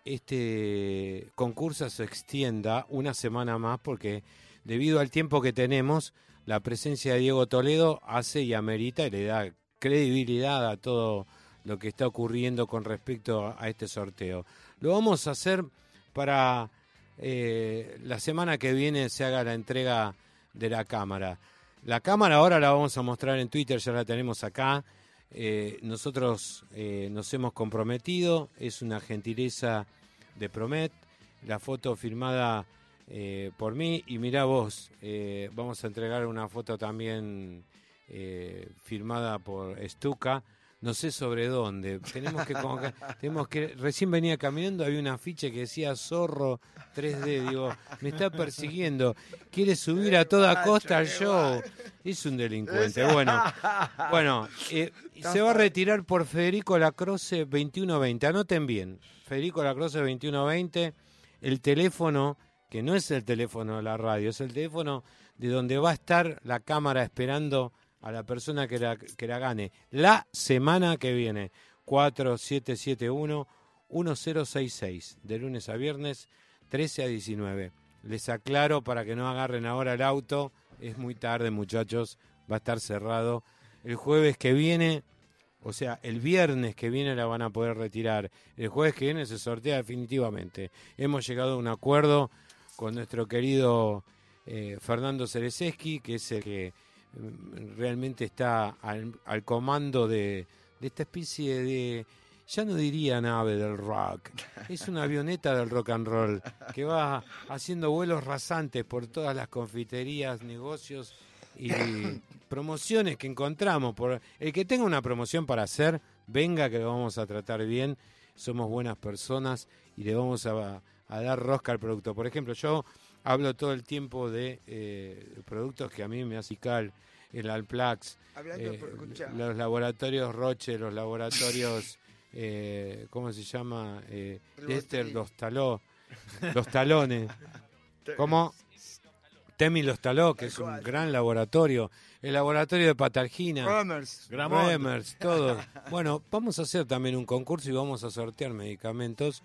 este concurso se extienda una semana más porque debido al tiempo que tenemos, la presencia de Diego Toledo hace y amerita y le da credibilidad a todo lo que está ocurriendo con respecto a este sorteo. Lo vamos a hacer para eh, la semana que viene se haga la entrega de la cámara. La cámara ahora la vamos a mostrar en Twitter, ya la tenemos acá. Eh, nosotros eh, nos hemos comprometido, es una gentileza de Promet, la foto firmada por mí y mirá vos, vamos a entregar una foto también firmada por Stuka, no sé sobre dónde, tenemos que, como que- tenemos que, recién venía caminando, había un afiche que decía Zorro 3D, digo, me está persiguiendo, quiere subir a toda costa al show, es un delincuente, bueno, bueno, eh, se va a retirar por Federico Lacroce 2120. Anoten bien. Federico Lacroce 2120. El teléfono, que no es el teléfono de la radio, es el teléfono de donde va a estar la cámara esperando a la persona que la, que la gane. La semana que viene. 4771-1066. De lunes a viernes, 13 a 19. Les aclaro para que no agarren ahora el auto. Es muy tarde, muchachos. Va a estar cerrado. El jueves que viene, o sea, el viernes que viene la van a poder retirar. El jueves que viene se sortea definitivamente. Hemos llegado a un acuerdo con nuestro querido eh, Fernando Cereseski, que es el que realmente está al, al comando de, de esta especie de, ya no diría nave del rock, es una avioneta del rock and roll que va haciendo vuelos rasantes por todas las confiterías, negocios y promociones que encontramos. Por el que tenga una promoción para hacer, venga que lo vamos a tratar bien. Somos buenas personas y le vamos a, a dar rosca al producto. Por ejemplo, yo hablo todo el tiempo de eh, productos que a mí me hace cal, el Alplax, eh, los laboratorios Roche, los laboratorios, eh, ¿cómo se llama? Eh, Esther, los taló, los talones. ¿Cómo? Temi Los Taló, que es un gran laboratorio. El laboratorio de Patargina. Bromers. Gramont. Bremers, todo. Bueno, vamos a hacer también un concurso y vamos a sortear medicamentos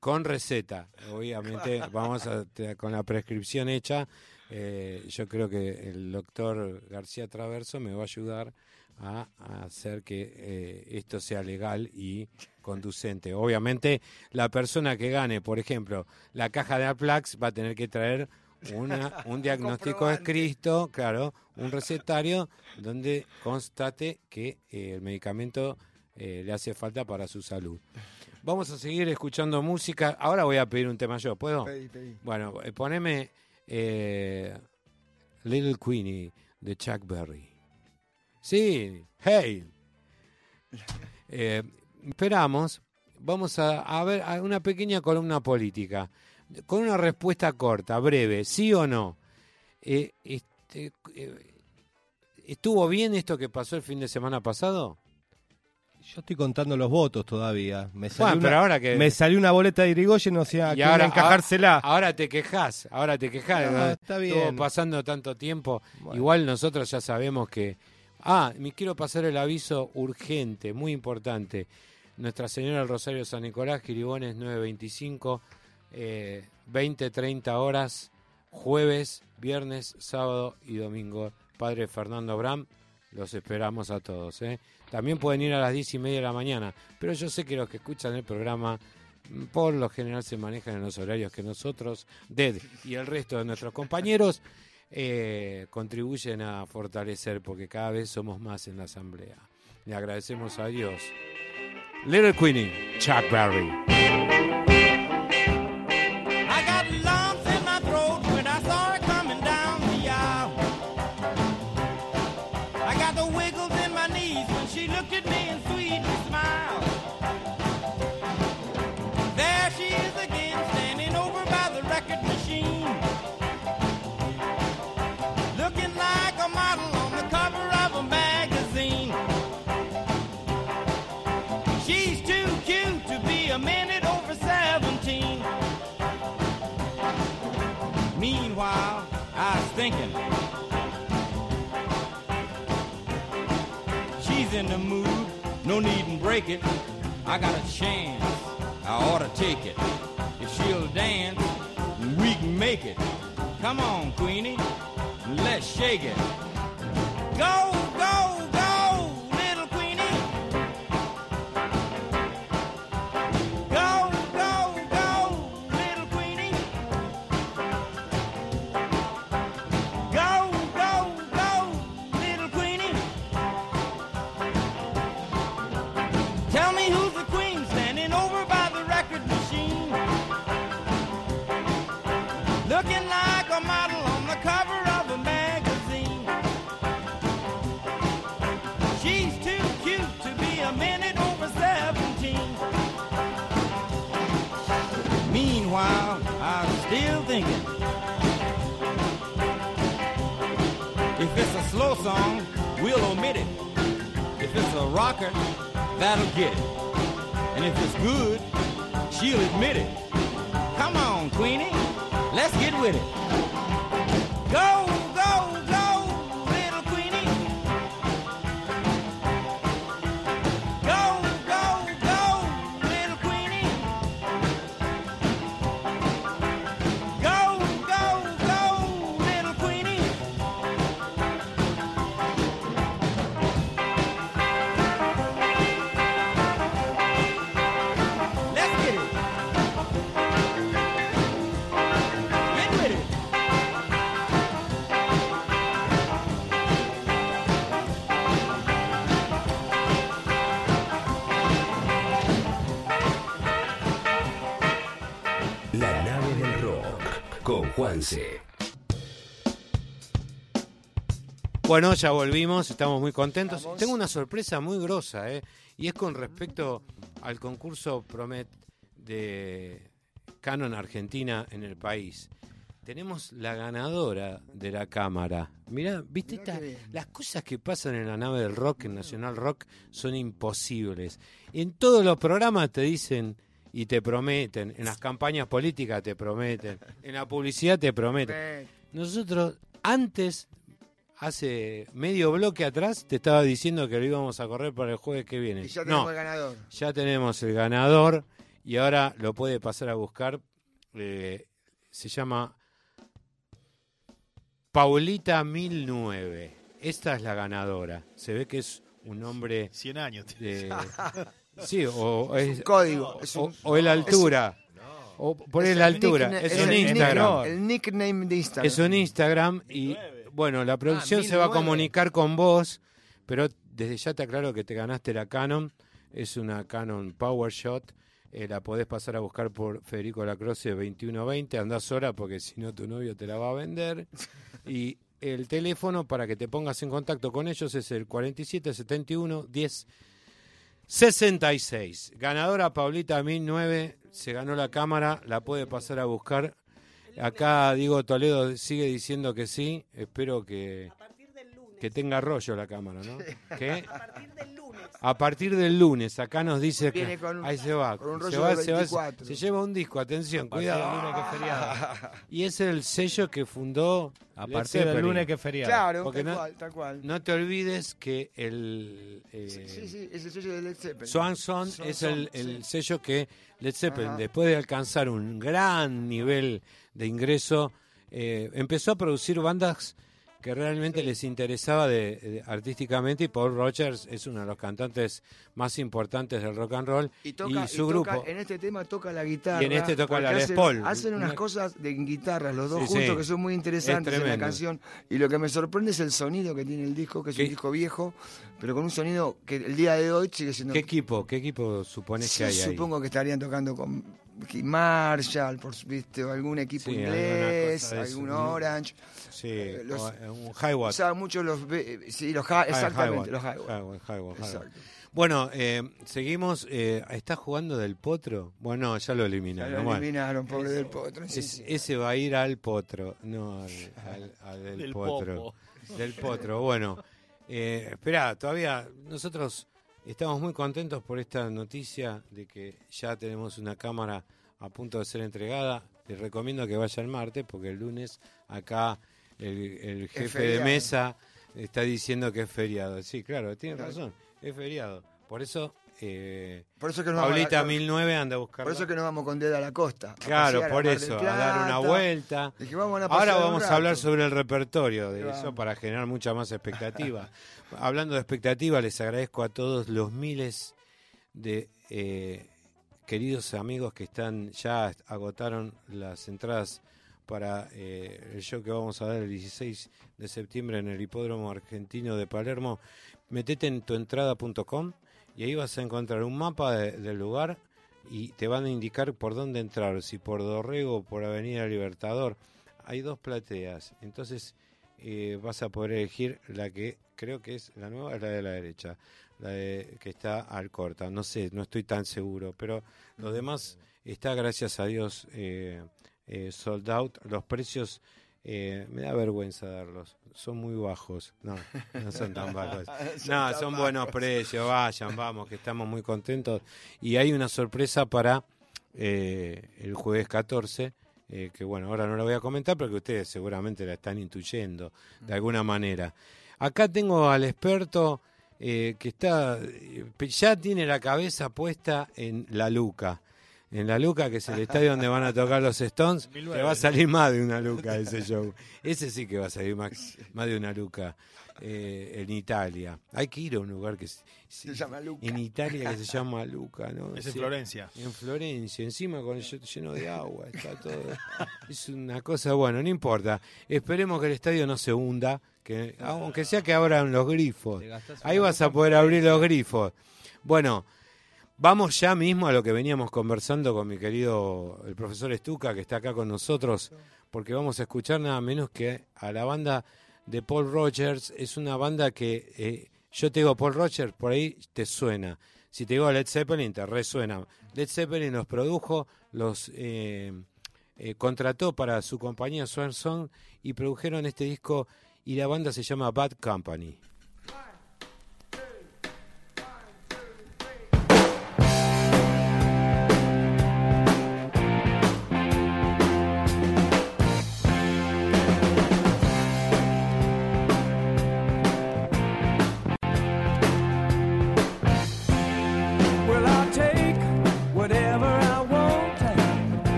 con receta. Obviamente, vamos a con la prescripción hecha. eh, yo creo que el doctor García Traverso me va a ayudar a, a hacer que eh, esto sea legal y conducente. Obviamente, la persona que gane, por ejemplo, la caja de Aplax va a tener que traer una, un diagnóstico escrito, claro, un recetario donde constate que eh, el medicamento eh, le hace falta para su salud. Vamos a seguir escuchando música. Ahora voy a pedir un tema yo, ¿puedo? Pedí, pedí. Bueno, eh, poneme eh, Little Queenie de Chuck Berry. Sí, hey. Esperamos. Vamos a, a ver a una pequeña columna política. Con una respuesta corta, breve, sí o no. Eh, este, eh, ¿Estuvo bien esto que pasó el fin de semana pasado? Yo estoy contando los votos todavía. Me salió, Bueno, pero una, ahora que- me salió una boleta de Irigoyen, o sea, Y que ahora- encajársela. Ahora te quejas, ahora te quejas. No, ¿no? está Estuvo bien. pasando tanto tiempo. Bueno. Igual nosotros ya sabemos que. Ah, me quiero pasar el aviso urgente, muy importante. Nuestra Señora del Rosario San Nicolás, Giribones 925, eh, 20, 30 horas, jueves, viernes, sábado y domingo. Padre Fernando Abraham, los esperamos a todos. ¿eh? También pueden ir a las 10 y media de la mañana, pero yo sé que los que escuchan el programa por lo general se manejan en los horarios que nosotros, Ded y el resto de nuestros compañeros, eh, contribuyen a fortalecer porque cada vez somos más en la asamblea. Le agradecemos a Dios. Little Queenie, Chuck Berry. Thinking, she's in the mood, no need and break it. I got a chance, I ought to take it. If she'll dance, we can make it. Come on, Queenie, let's shake it. Go, go, Bueno, ya volvimos, estamos muy contentos. Tengo una sorpresa muy grosa, ¿eh? y es con respecto al concurso Promet de Canon Argentina en el país. Tenemos la ganadora de la cámara. Mirá, viste, esta- las cosas que pasan en la nave del rock, en Nacional Rock, son imposibles. En todos los programas te dicen y te prometen, en las campañas políticas te prometen, en la publicidad te prometen. Nosotros, antes, hace medio bloque atrás, te estaba diciendo que lo íbamos a correr para el jueves que viene. Y ya tenemos no, el ganador. ya tenemos el ganador y ahora lo puede pasar a buscar. eh, se llama Paulita 1009. Esta es la ganadora. Se ve que es un nombre. 100 años. de- sí, o es. código, es o, un- o es la es- altura. O por Es la el altura. Es es un el Instagram. nickname- El nickname de Instagram. Es un Instagram y bueno, la producción se va a 1009. comunicar con vos, pero desde ya te aclaro que te ganaste la Canon, es una Canon PowerShot, eh, la podés pasar a buscar por Federico Lacroce 2120, andás sola porque si no tu novio te la va a vender y el teléfono para que te pongas en contacto con ellos es el 4771 10 66. Ganadora Paulita 1009, se ganó la cámara, la puede pasar a buscar. Acá Diego Toledo sigue diciendo que sí, espero que, que tenga rollo la cámara, ¿no? ¿Qué? A partir del lunes. A partir del lunes, acá nos dice que con un- ahí se va, con un se rollo va, de se va, 24. se lleva un disco, atención, cuidado. lunes que es feriado. Y es el sello que fundó A Led partir del lunes que es feriado. Claro, Porque tal no- cual, tal cual. No te olvides que el eh, Sí, sí, sí, es el sello de Led Zeppelin. Swan Song Swan es el, el sí. sello que Led Zeppelin, Ajá. después de alcanzar un gran nivel de ingreso, eh, empezó a producir bandas que realmente les interesaba de, de- artísticamente y Paul Rogers es uno de los cantantes más importantes del rock and roll Y, toca, y su grupo en este tema toca la guitarra. Y en este toca la Les Paul. Hacen unas Una- cosas de guitarras, los dos Sí, juntos, sí. que son muy interesantes Es en la canción. Y lo que me sorprende es el sonido que tiene el disco, que es ¿Qué? un disco viejo, pero con un sonido que el día de hoy sigue siendo. ¿Qué equipo? ¿Qué equipo supones Sí, que hay ahí? supongo que estarían tocando con Marshall, por viste, o algún equipo Sí, inglés, eso, algún. Orange. Sí, Eh, los- o, eh, un Hiwatt. Usaban mucho los. B- Sí, los hi- exactamente, los Hiwatt. Exacto. Bueno, eh, seguimos. Eh, ¿Está jugando del potro? Bueno, ya lo Ya eliminaron. lo Bueno, eliminaron, pobre del potro. sí, es- sí. Ese va a ir al potro, no al, al- al del, Del potro. popo. Del potro. Bueno, eh, espera, todavía nosotros estamos muy contentos por esta noticia de que ya tenemos una cámara a punto de ser entregada. Les recomiendo que vaya el martes porque el lunes acá el, el jefe de mesa está diciendo que es feriado. Sí, claro, tiene razón, es feriado. Por eso, eh, Por eso que vamos a Paulita la- 1009 anda a buscar. Por eso que nos vamos con Dedo a la costa. a Claro, pasear por eso, a dar una vuelta. Dije, vamos a Ahora vamos a hablar sobre el repertorio de Vamos. eso para generar mucha más expectativa. Hablando de expectativa, les agradezco a todos los miles de eh, queridos amigos que están ya agotaron las entradas para eh, el show que vamos a dar el 16 de septiembre en el Hipódromo Argentino de Palermo. Metete en tuentrada.com y ahí vas a encontrar un mapa de- del lugar y te van a indicar por dónde entrar, si por Dorrego o por Avenida Libertador. Hay dos plateas, entonces eh, vas a poder elegir la que creo que es la nueva, es la de la derecha, la de, que está al corta. No sé, no estoy tan seguro, pero lo demás está, gracias a Dios, eh, eh, sold out. Los precios, eh, me da vergüenza darlos, son muy bajos. No, no son tan bajos. Son No, tan son buenos precios, vayan, vamos, que estamos muy contentos. Y hay una sorpresa para eh, el jueves 14, eh, que bueno, ahora no la voy a comentar, pero que ustedes seguramente la están intuyendo de alguna manera. Acá tengo al experto eh, que está, eh, ya tiene la cabeza puesta en la Luca. En la Luca, que es el estadio donde van a tocar los Stones, que va a salir más de una Luca ese show. Ese sí que va a salir más, más de una Luca eh, en Italia. Hay que ir a un lugar que se, Se llama Luca. en Italia que se llama Luca, ¿no? Es en Sí. Florencia. En Florencia, encima con ll- lleno de agua, está todo. Es una cosa, bueno, no importa. Esperemos que el estadio no se hunda, que aunque sea que abran los grifos. Te Ahí vas a poder abrir los grifos. Bueno, vamos ya mismo a lo que veníamos conversando con mi querido el profesor Estuca, que está acá con nosotros, porque vamos a escuchar nada menos que a la banda de Paul Rogers. Es una banda que eh, yo te digo Paul Rogers, por ahí te suena. Si te digo Led Zeppelin, te resuena. Led Zeppelin los produjo, los eh, eh, contrató para su compañía Swan Song y produjeron este disco y la banda se llama Bad Company.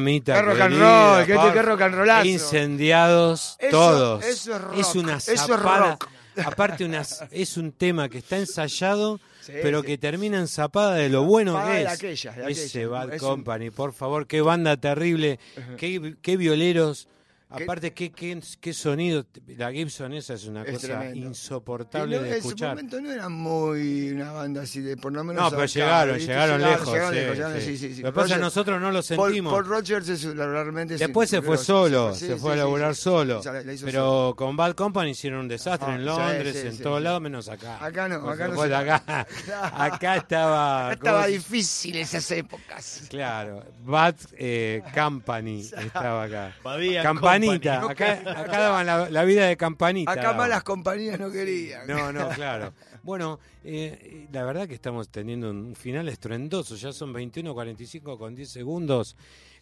Mamita. Qué rock and roll, qué- qué rock and rollazo. Incendiados Eso- todos. eso es rock, una eso es. Aparte, una, es un tema que está ensayado, Sí, pero sí. que termina en zapada de lo bueno Zapada que de es. aquella, de Ese aquella. Bad Es un- Company, por favor, qué banda terrible, qué, qué violeros. Aparte, qué, qué, qué sonido. La Gibson esa es una Es cosa tremendo. insoportable no, de en su escuchar. momento no era muy una banda así de por lo menos. No, pero acá, llegaron, llegaron lejos, llegaron sí, lejos, llegaron- sí. sí, sí, sí. Lo que pasa es que nosotros no lo Paul- sentimos. Paul, Rogers es realmente es Después se fue solo, sí, se sí, fue a laburar sí. solo. Pero solo. con Bad Company hicieron un desastre Ah, en sí, Londres, sí, en sí, todos sí. lados, menos acá. Acá no, acá no acá, acá estaba. Acá estaba ¿cómo se- difícil esas épocas. Claro, Bad eh, Company estaba acá. Badía Campanita, acá, acá daban la, la vida de campanita. Acá daban. malas compañías no querían. No, no, claro. Bueno, eh, la verdad que estamos teniendo un final estruendoso. Ya son 21.45 con 10 segundos.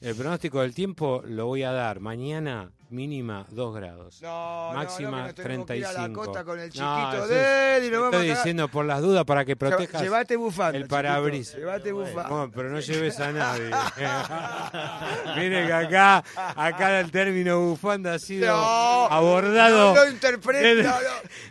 El pronóstico del tiempo lo voy a dar. Mañana mínima 2 grados. No, máxima no, que nos tenemos que ir a la 35. costa con el No, chiquito eso de es- él y a Estoy diciendo por las dudas para que protejas Llevate bufanda. el parabrisas. Llevate bufanda. No, pero no lleves a nadie. Mire que acá, acá el término bufanda ha sido abordado no lo interpreta, desde,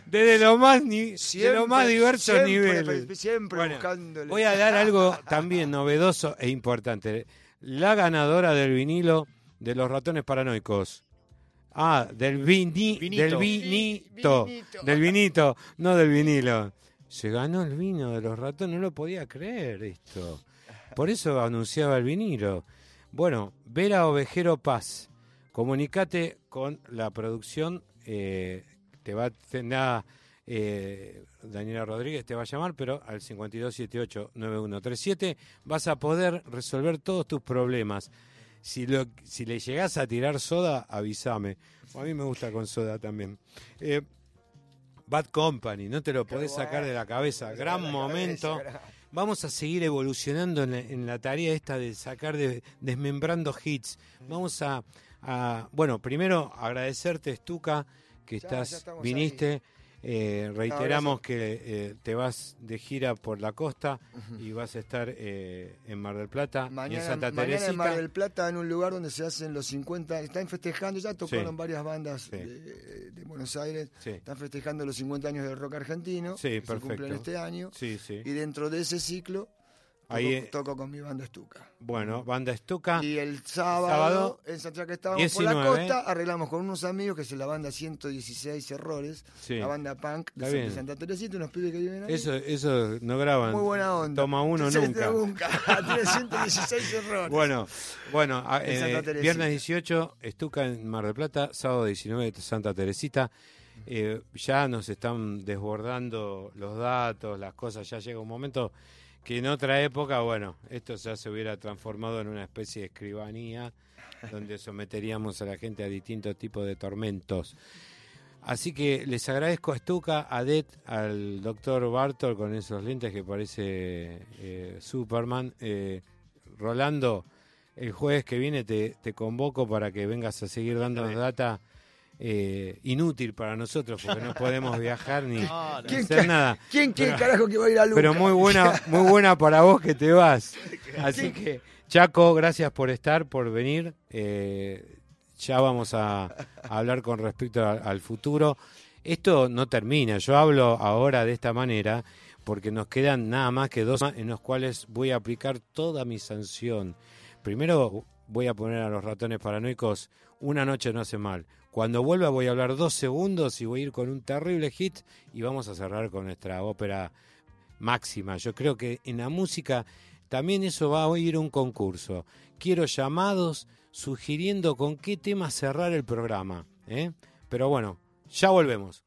desde lo más ni- de Siempre, los más diversos siempre, niveles. Siempre Bueno, buscándole. Voy a dar algo también novedoso e importante. La ganadora del vinilo de los ratones paranoicos. Ah, del vini, Vinito. del vinito, Vinito. del vinito, no del vinilo. Se ganó el vino de los ratones, no lo podía creer esto. Por eso anunciaba el vinilo. Bueno, Vera Ovejero Paz, comunicate con la producción, eh, te va a tener, eh, Daniela Rodríguez te va a llamar, pero al 5278-9137 vas a poder resolver todos tus problemas. Si, lo, si le llegás a tirar soda, avísame. A mí me gusta con soda también. Eh, Bad Company, no te lo podés sacar de la cabeza. Gran momento. Vamos a seguir evolucionando en la, en la tarea esta de sacar, de, desmembrando hits. Vamos a, a- bueno, primero agradecerte, Stuka, que Ya, estás, ya viniste. Eh, reiteramos que eh, te vas de gira por la costa y vas a estar eh, en Mar del Plata y en Santa mañana Teresita. en Mar del Plata, en un lugar donde se hacen los 50, están festejando, ya tocaron Sí. varias bandas Sí. de, de Buenos Aires, Sí. están festejando los 50 años del rock argentino, que se cumplen este año, Sí, sí. y dentro de ese ciclo Ahí, toco con mi banda Estuca. Bueno, banda Stuka. Y el sábado, Sábado, en Santiago que estábamos por 19, la costa, arreglamos con unos amigos que es la banda 116 Errores, Sí. la banda punk de, San- Santa Teresita, unos pibes que viven ahí. Eso, eso no graban. Muy buena onda. Toma uno nunca. nunca. Tiene 116 errores. Bueno, bueno, a- En eh, viernes 18, Estuca en Mar del Plata, sábado 19, Santa Teresita. Eh, ya nos están desbordando los datos, las cosas, ya llega un momento que en otra época, bueno, esto ya se hubiera transformado en una especie de escribanía donde someteríamos a la gente a distintos tipos de tormentos. Así que les agradezco a Stuka, a Det, al doctor Bartol con esos lentes que parece eh, Superman. Eh, Rolando, el jueves que viene te, te convoco para que vengas a seguir dándonos data eh, inútil para nosotros, porque no podemos viajar ni No, no. ¿Quién, hacer nada. ¿Quién, quién Pero- carajo que va a ir a Luca? Pero muy buena, muy buena para vos que te vas. Así que, Chaco, gracias por estar, por venir. Eh, ya vamos a, a hablar con respecto a- al futuro. Esto no termina. Yo hablo ahora de esta manera porque nos quedan nada más que dos en los cuales voy a aplicar toda mi sanción. Primero voy a poner a los ratones paranoicos una noche no hace mal. Cuando vuelva voy a hablar dos segundos y voy a ir con un terrible hit y vamos a cerrar con nuestra ópera máxima. Yo creo que en la música también eso va a ir un concurso. Quiero llamados sugiriendo con qué tema cerrar el programa. ¿eh? Pero bueno, ya volvemos.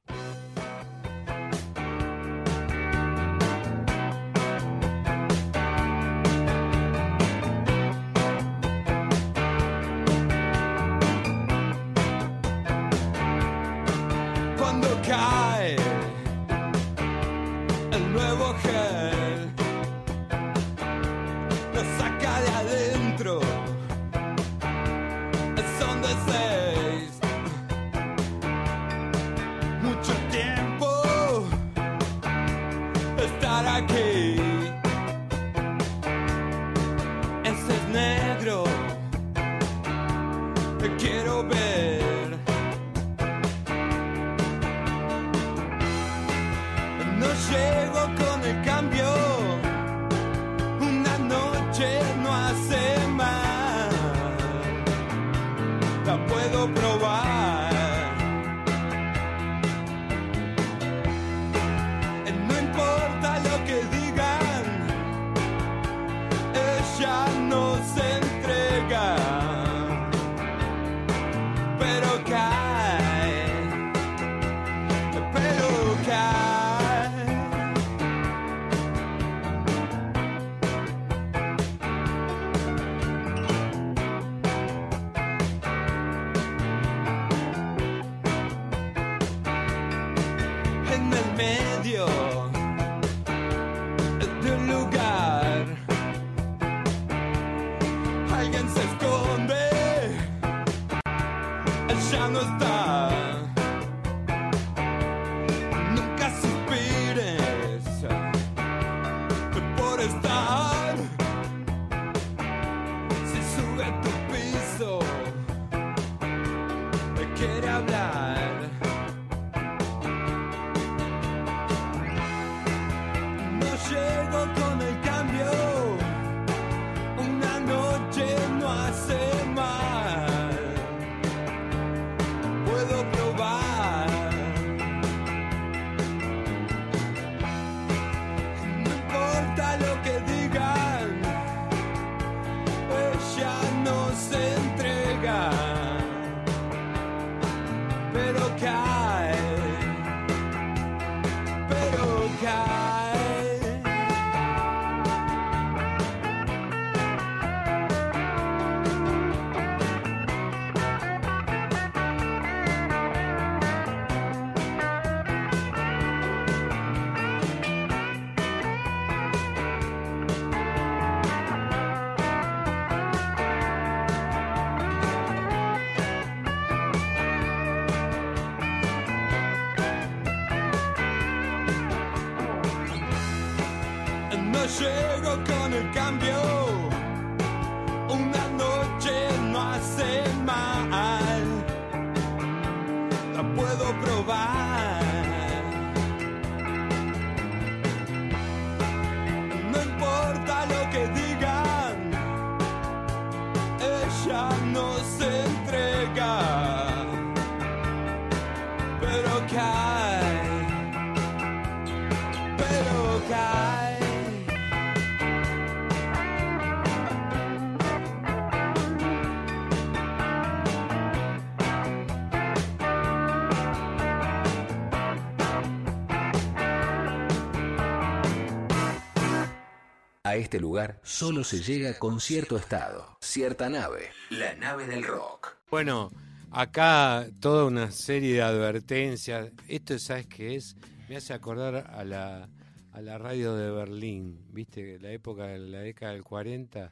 Este lugar solo se llega con cierto estado, cierta nave, la nave del rock. Bueno, acá toda una serie de advertencias. Esto, ¿sabes qué es? Me hace acordar a la, a la radio de Berlín, ¿viste? La época de la década del 40,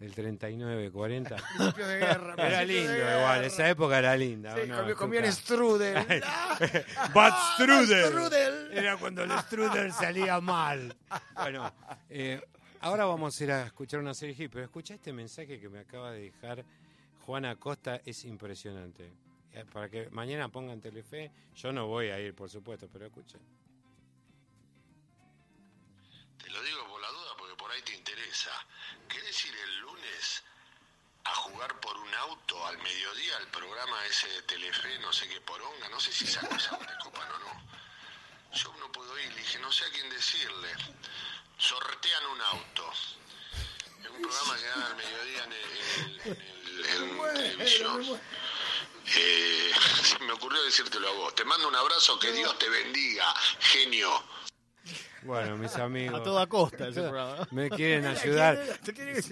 del 39, 40. Principio de guerra, Era lindo de guerra. igual, esa época era linda. Sí, ¿o no, comí- comían strudel. Bad Strudel. strudel. Era cuando el strudel salía mal. Bueno, eh, ahora vamos a ir a escuchar una serie pero escucha este mensaje que me acaba de dejar Juana Costa, es impresionante. Eh, Para que mañana pongan Telefe, yo no voy a ir, por supuesto, pero escuchen. Te lo digo por la duda porque por ahí te interesa. ¿Querés ir el lunes a jugar por un auto al mediodía al programa ese de Telefe, no sé qué poronga? No sé si esa cosa te copan o no. Yo no puedo ir, le dije, no sé a quién decirle. Sortean un auto. Es un programa que dan al mediodía en, el- en el- en- en televisión. Eh, me ocurrió decírtelo a vos. Te mando un abrazo, que Dios te bendiga, genio. Bueno, mis amigos. A toda costa ese. Me quieren ayudar.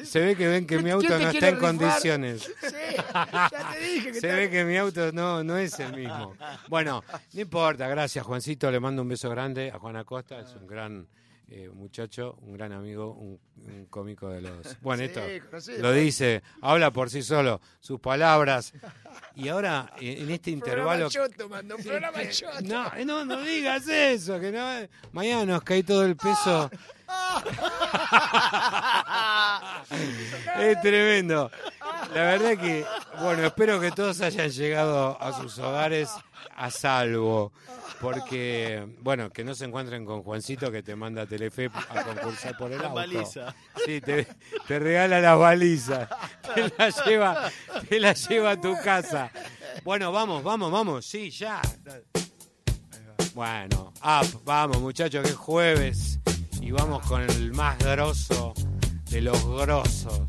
Se ve que ven que mi ¿Quién auto no está en condiciones. Sí, ya te dije que Se ve que mi auto no, no es el mismo. Bueno, no importa, gracias Juancito, le mando un beso grande a Juan Acosta, es un gran eh, muchacho, un gran amigo, un, un cómico de los... Bueno, Sí, esto conocido. lo dice, habla por sí solo, sus palabras. Y ahora, eh, en este intervalo... Programa choto, mando un programa choto. No, no, no digas eso, que no, mañana nos cae todo el peso. es tremendo. La verdad que, bueno, espero que todos hayan llegado a sus hogares a salvo. Porque, bueno, que no se encuentren con Juancito que te manda a Telefe a concursar por el auto. baliza. Sí, te, te regala las balizas. Te la lleva, te la lleva a tu casa. Bueno, vamos, vamos, vamos. Sí, ya. Bueno, up, vamos muchachos, que es jueves. Y vamos con el más grosso de los grosos.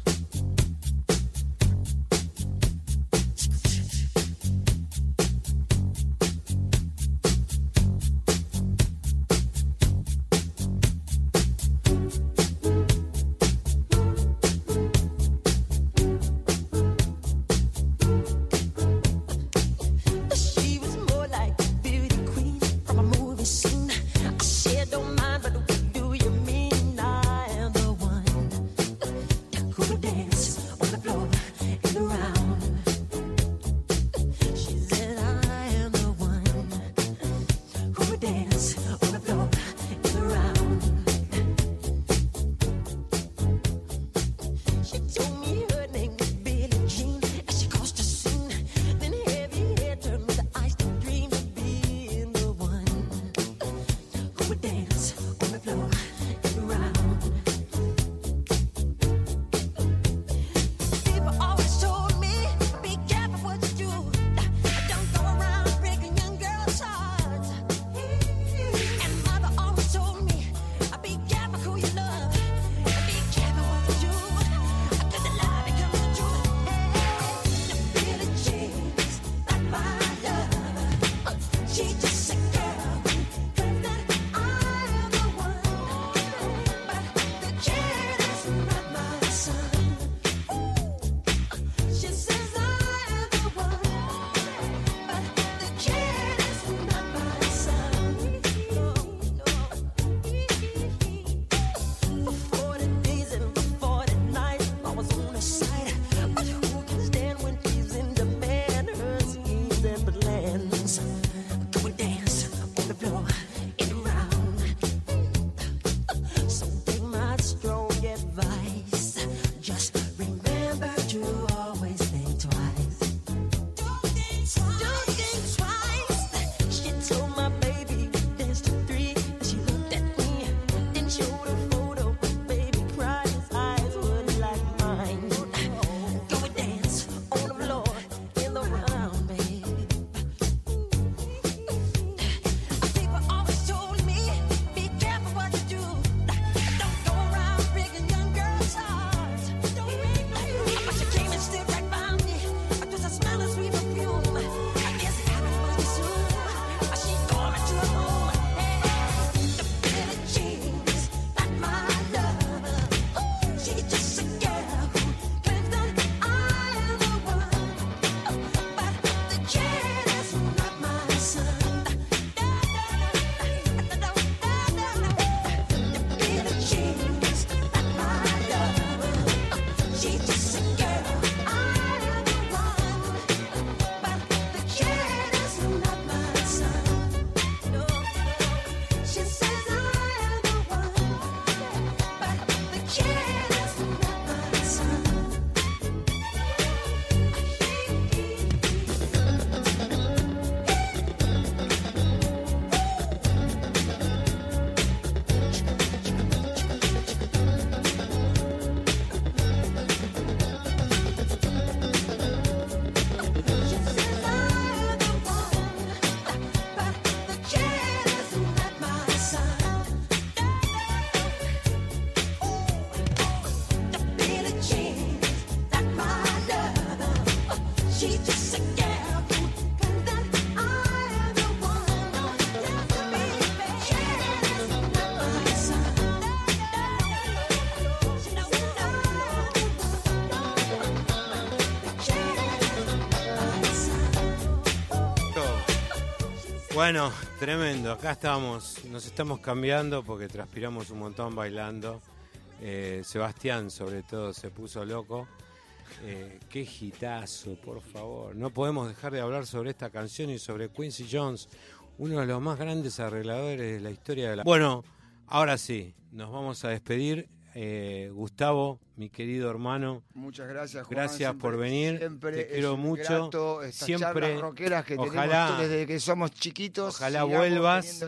Bueno, tremendo. Acá estamos, nos estamos cambiando porque transpiramos un montón bailando. Eh, Sebastián, sobre todo, se puso loco. Eh, qué gitazo, por favor. No podemos dejar de hablar sobre esta canción y sobre Quincy Jones, uno de los más grandes arregladores de la historia de la. Bueno, ahora sí, nos vamos a despedir. Eh, Gustavo, mi querido hermano, Muchas gracias, Juan. Gracias Siempre- por venir. Siempre Te quiero mucho. grato estas Siempre- que ojalá- desde que somos chiquitos. Ojalá vuelvas.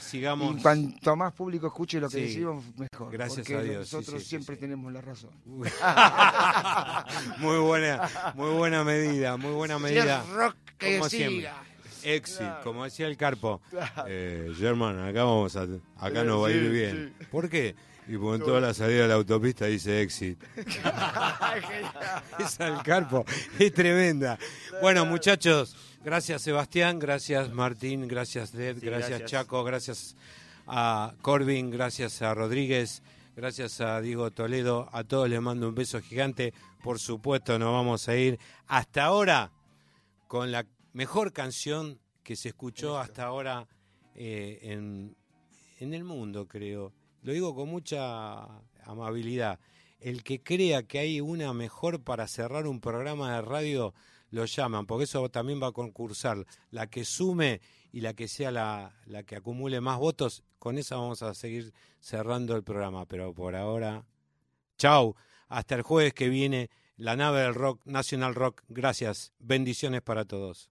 Sigamos. Y cuanto más público escuche lo que Sí. decimos, mejor. Gracias porque a Dios, Nosotros sí, sí, siempre tenemos la razón. muy buena, muy buena medida, muy buena medida. Rock, que como siga. siempre. Exit, Claro. como decía el Carpo. Claro. Eh, German, acá vamos a, acá Sí, nos va a ir bien. sí. ¿Por qué? Y por en toda la salida de la autopista dice exit. Esa el Carpo es tremenda. Bueno, muchachos, gracias Sebastián, gracias Martín, gracias Sí, gracias, gracias. Chaco, gracias a Corbin, gracias a Rodríguez, gracias a Diego Toledo, a todos les mando un beso gigante. Por supuesto, nos vamos a ir hasta ahora con la mejor canción que se escuchó hasta ahora eh, en, en el mundo, creo. Lo digo con mucha amabilidad. el que crea que hay una mejor para cerrar un programa de radio, lo llaman, porque eso también va a concursar. La que sume y la que sea la, que acumule más votos, con esa vamos a seguir cerrando el programa. Pero por ahora, chau. Hasta el jueves que viene, la nave del rock, National Rock. Gracias. Bendiciones para todos.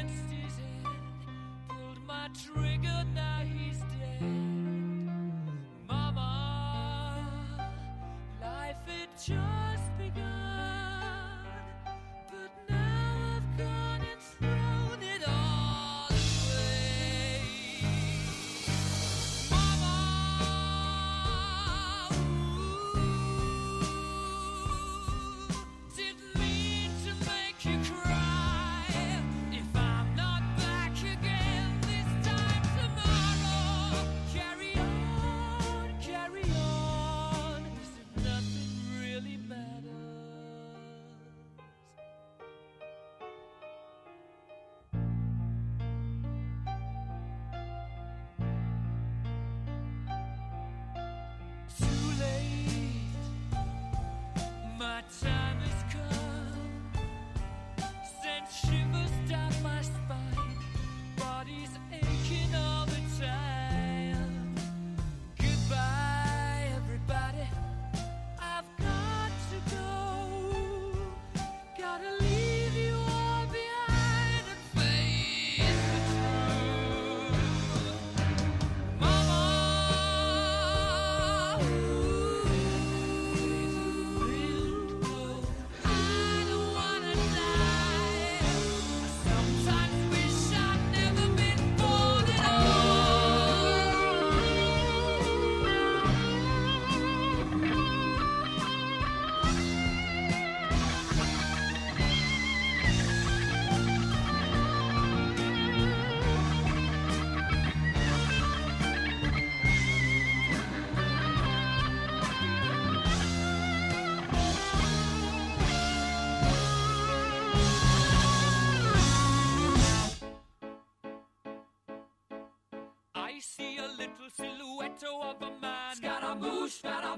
trigger, now he's dead. da, da.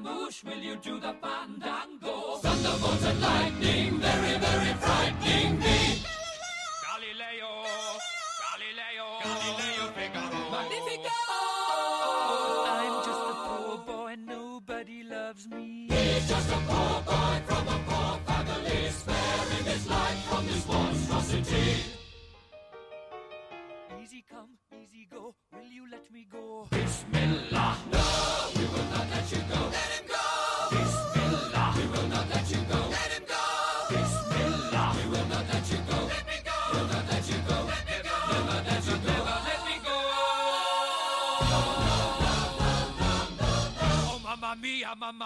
Scaramouche, will you do the fandango? Thunderbolt and lightning,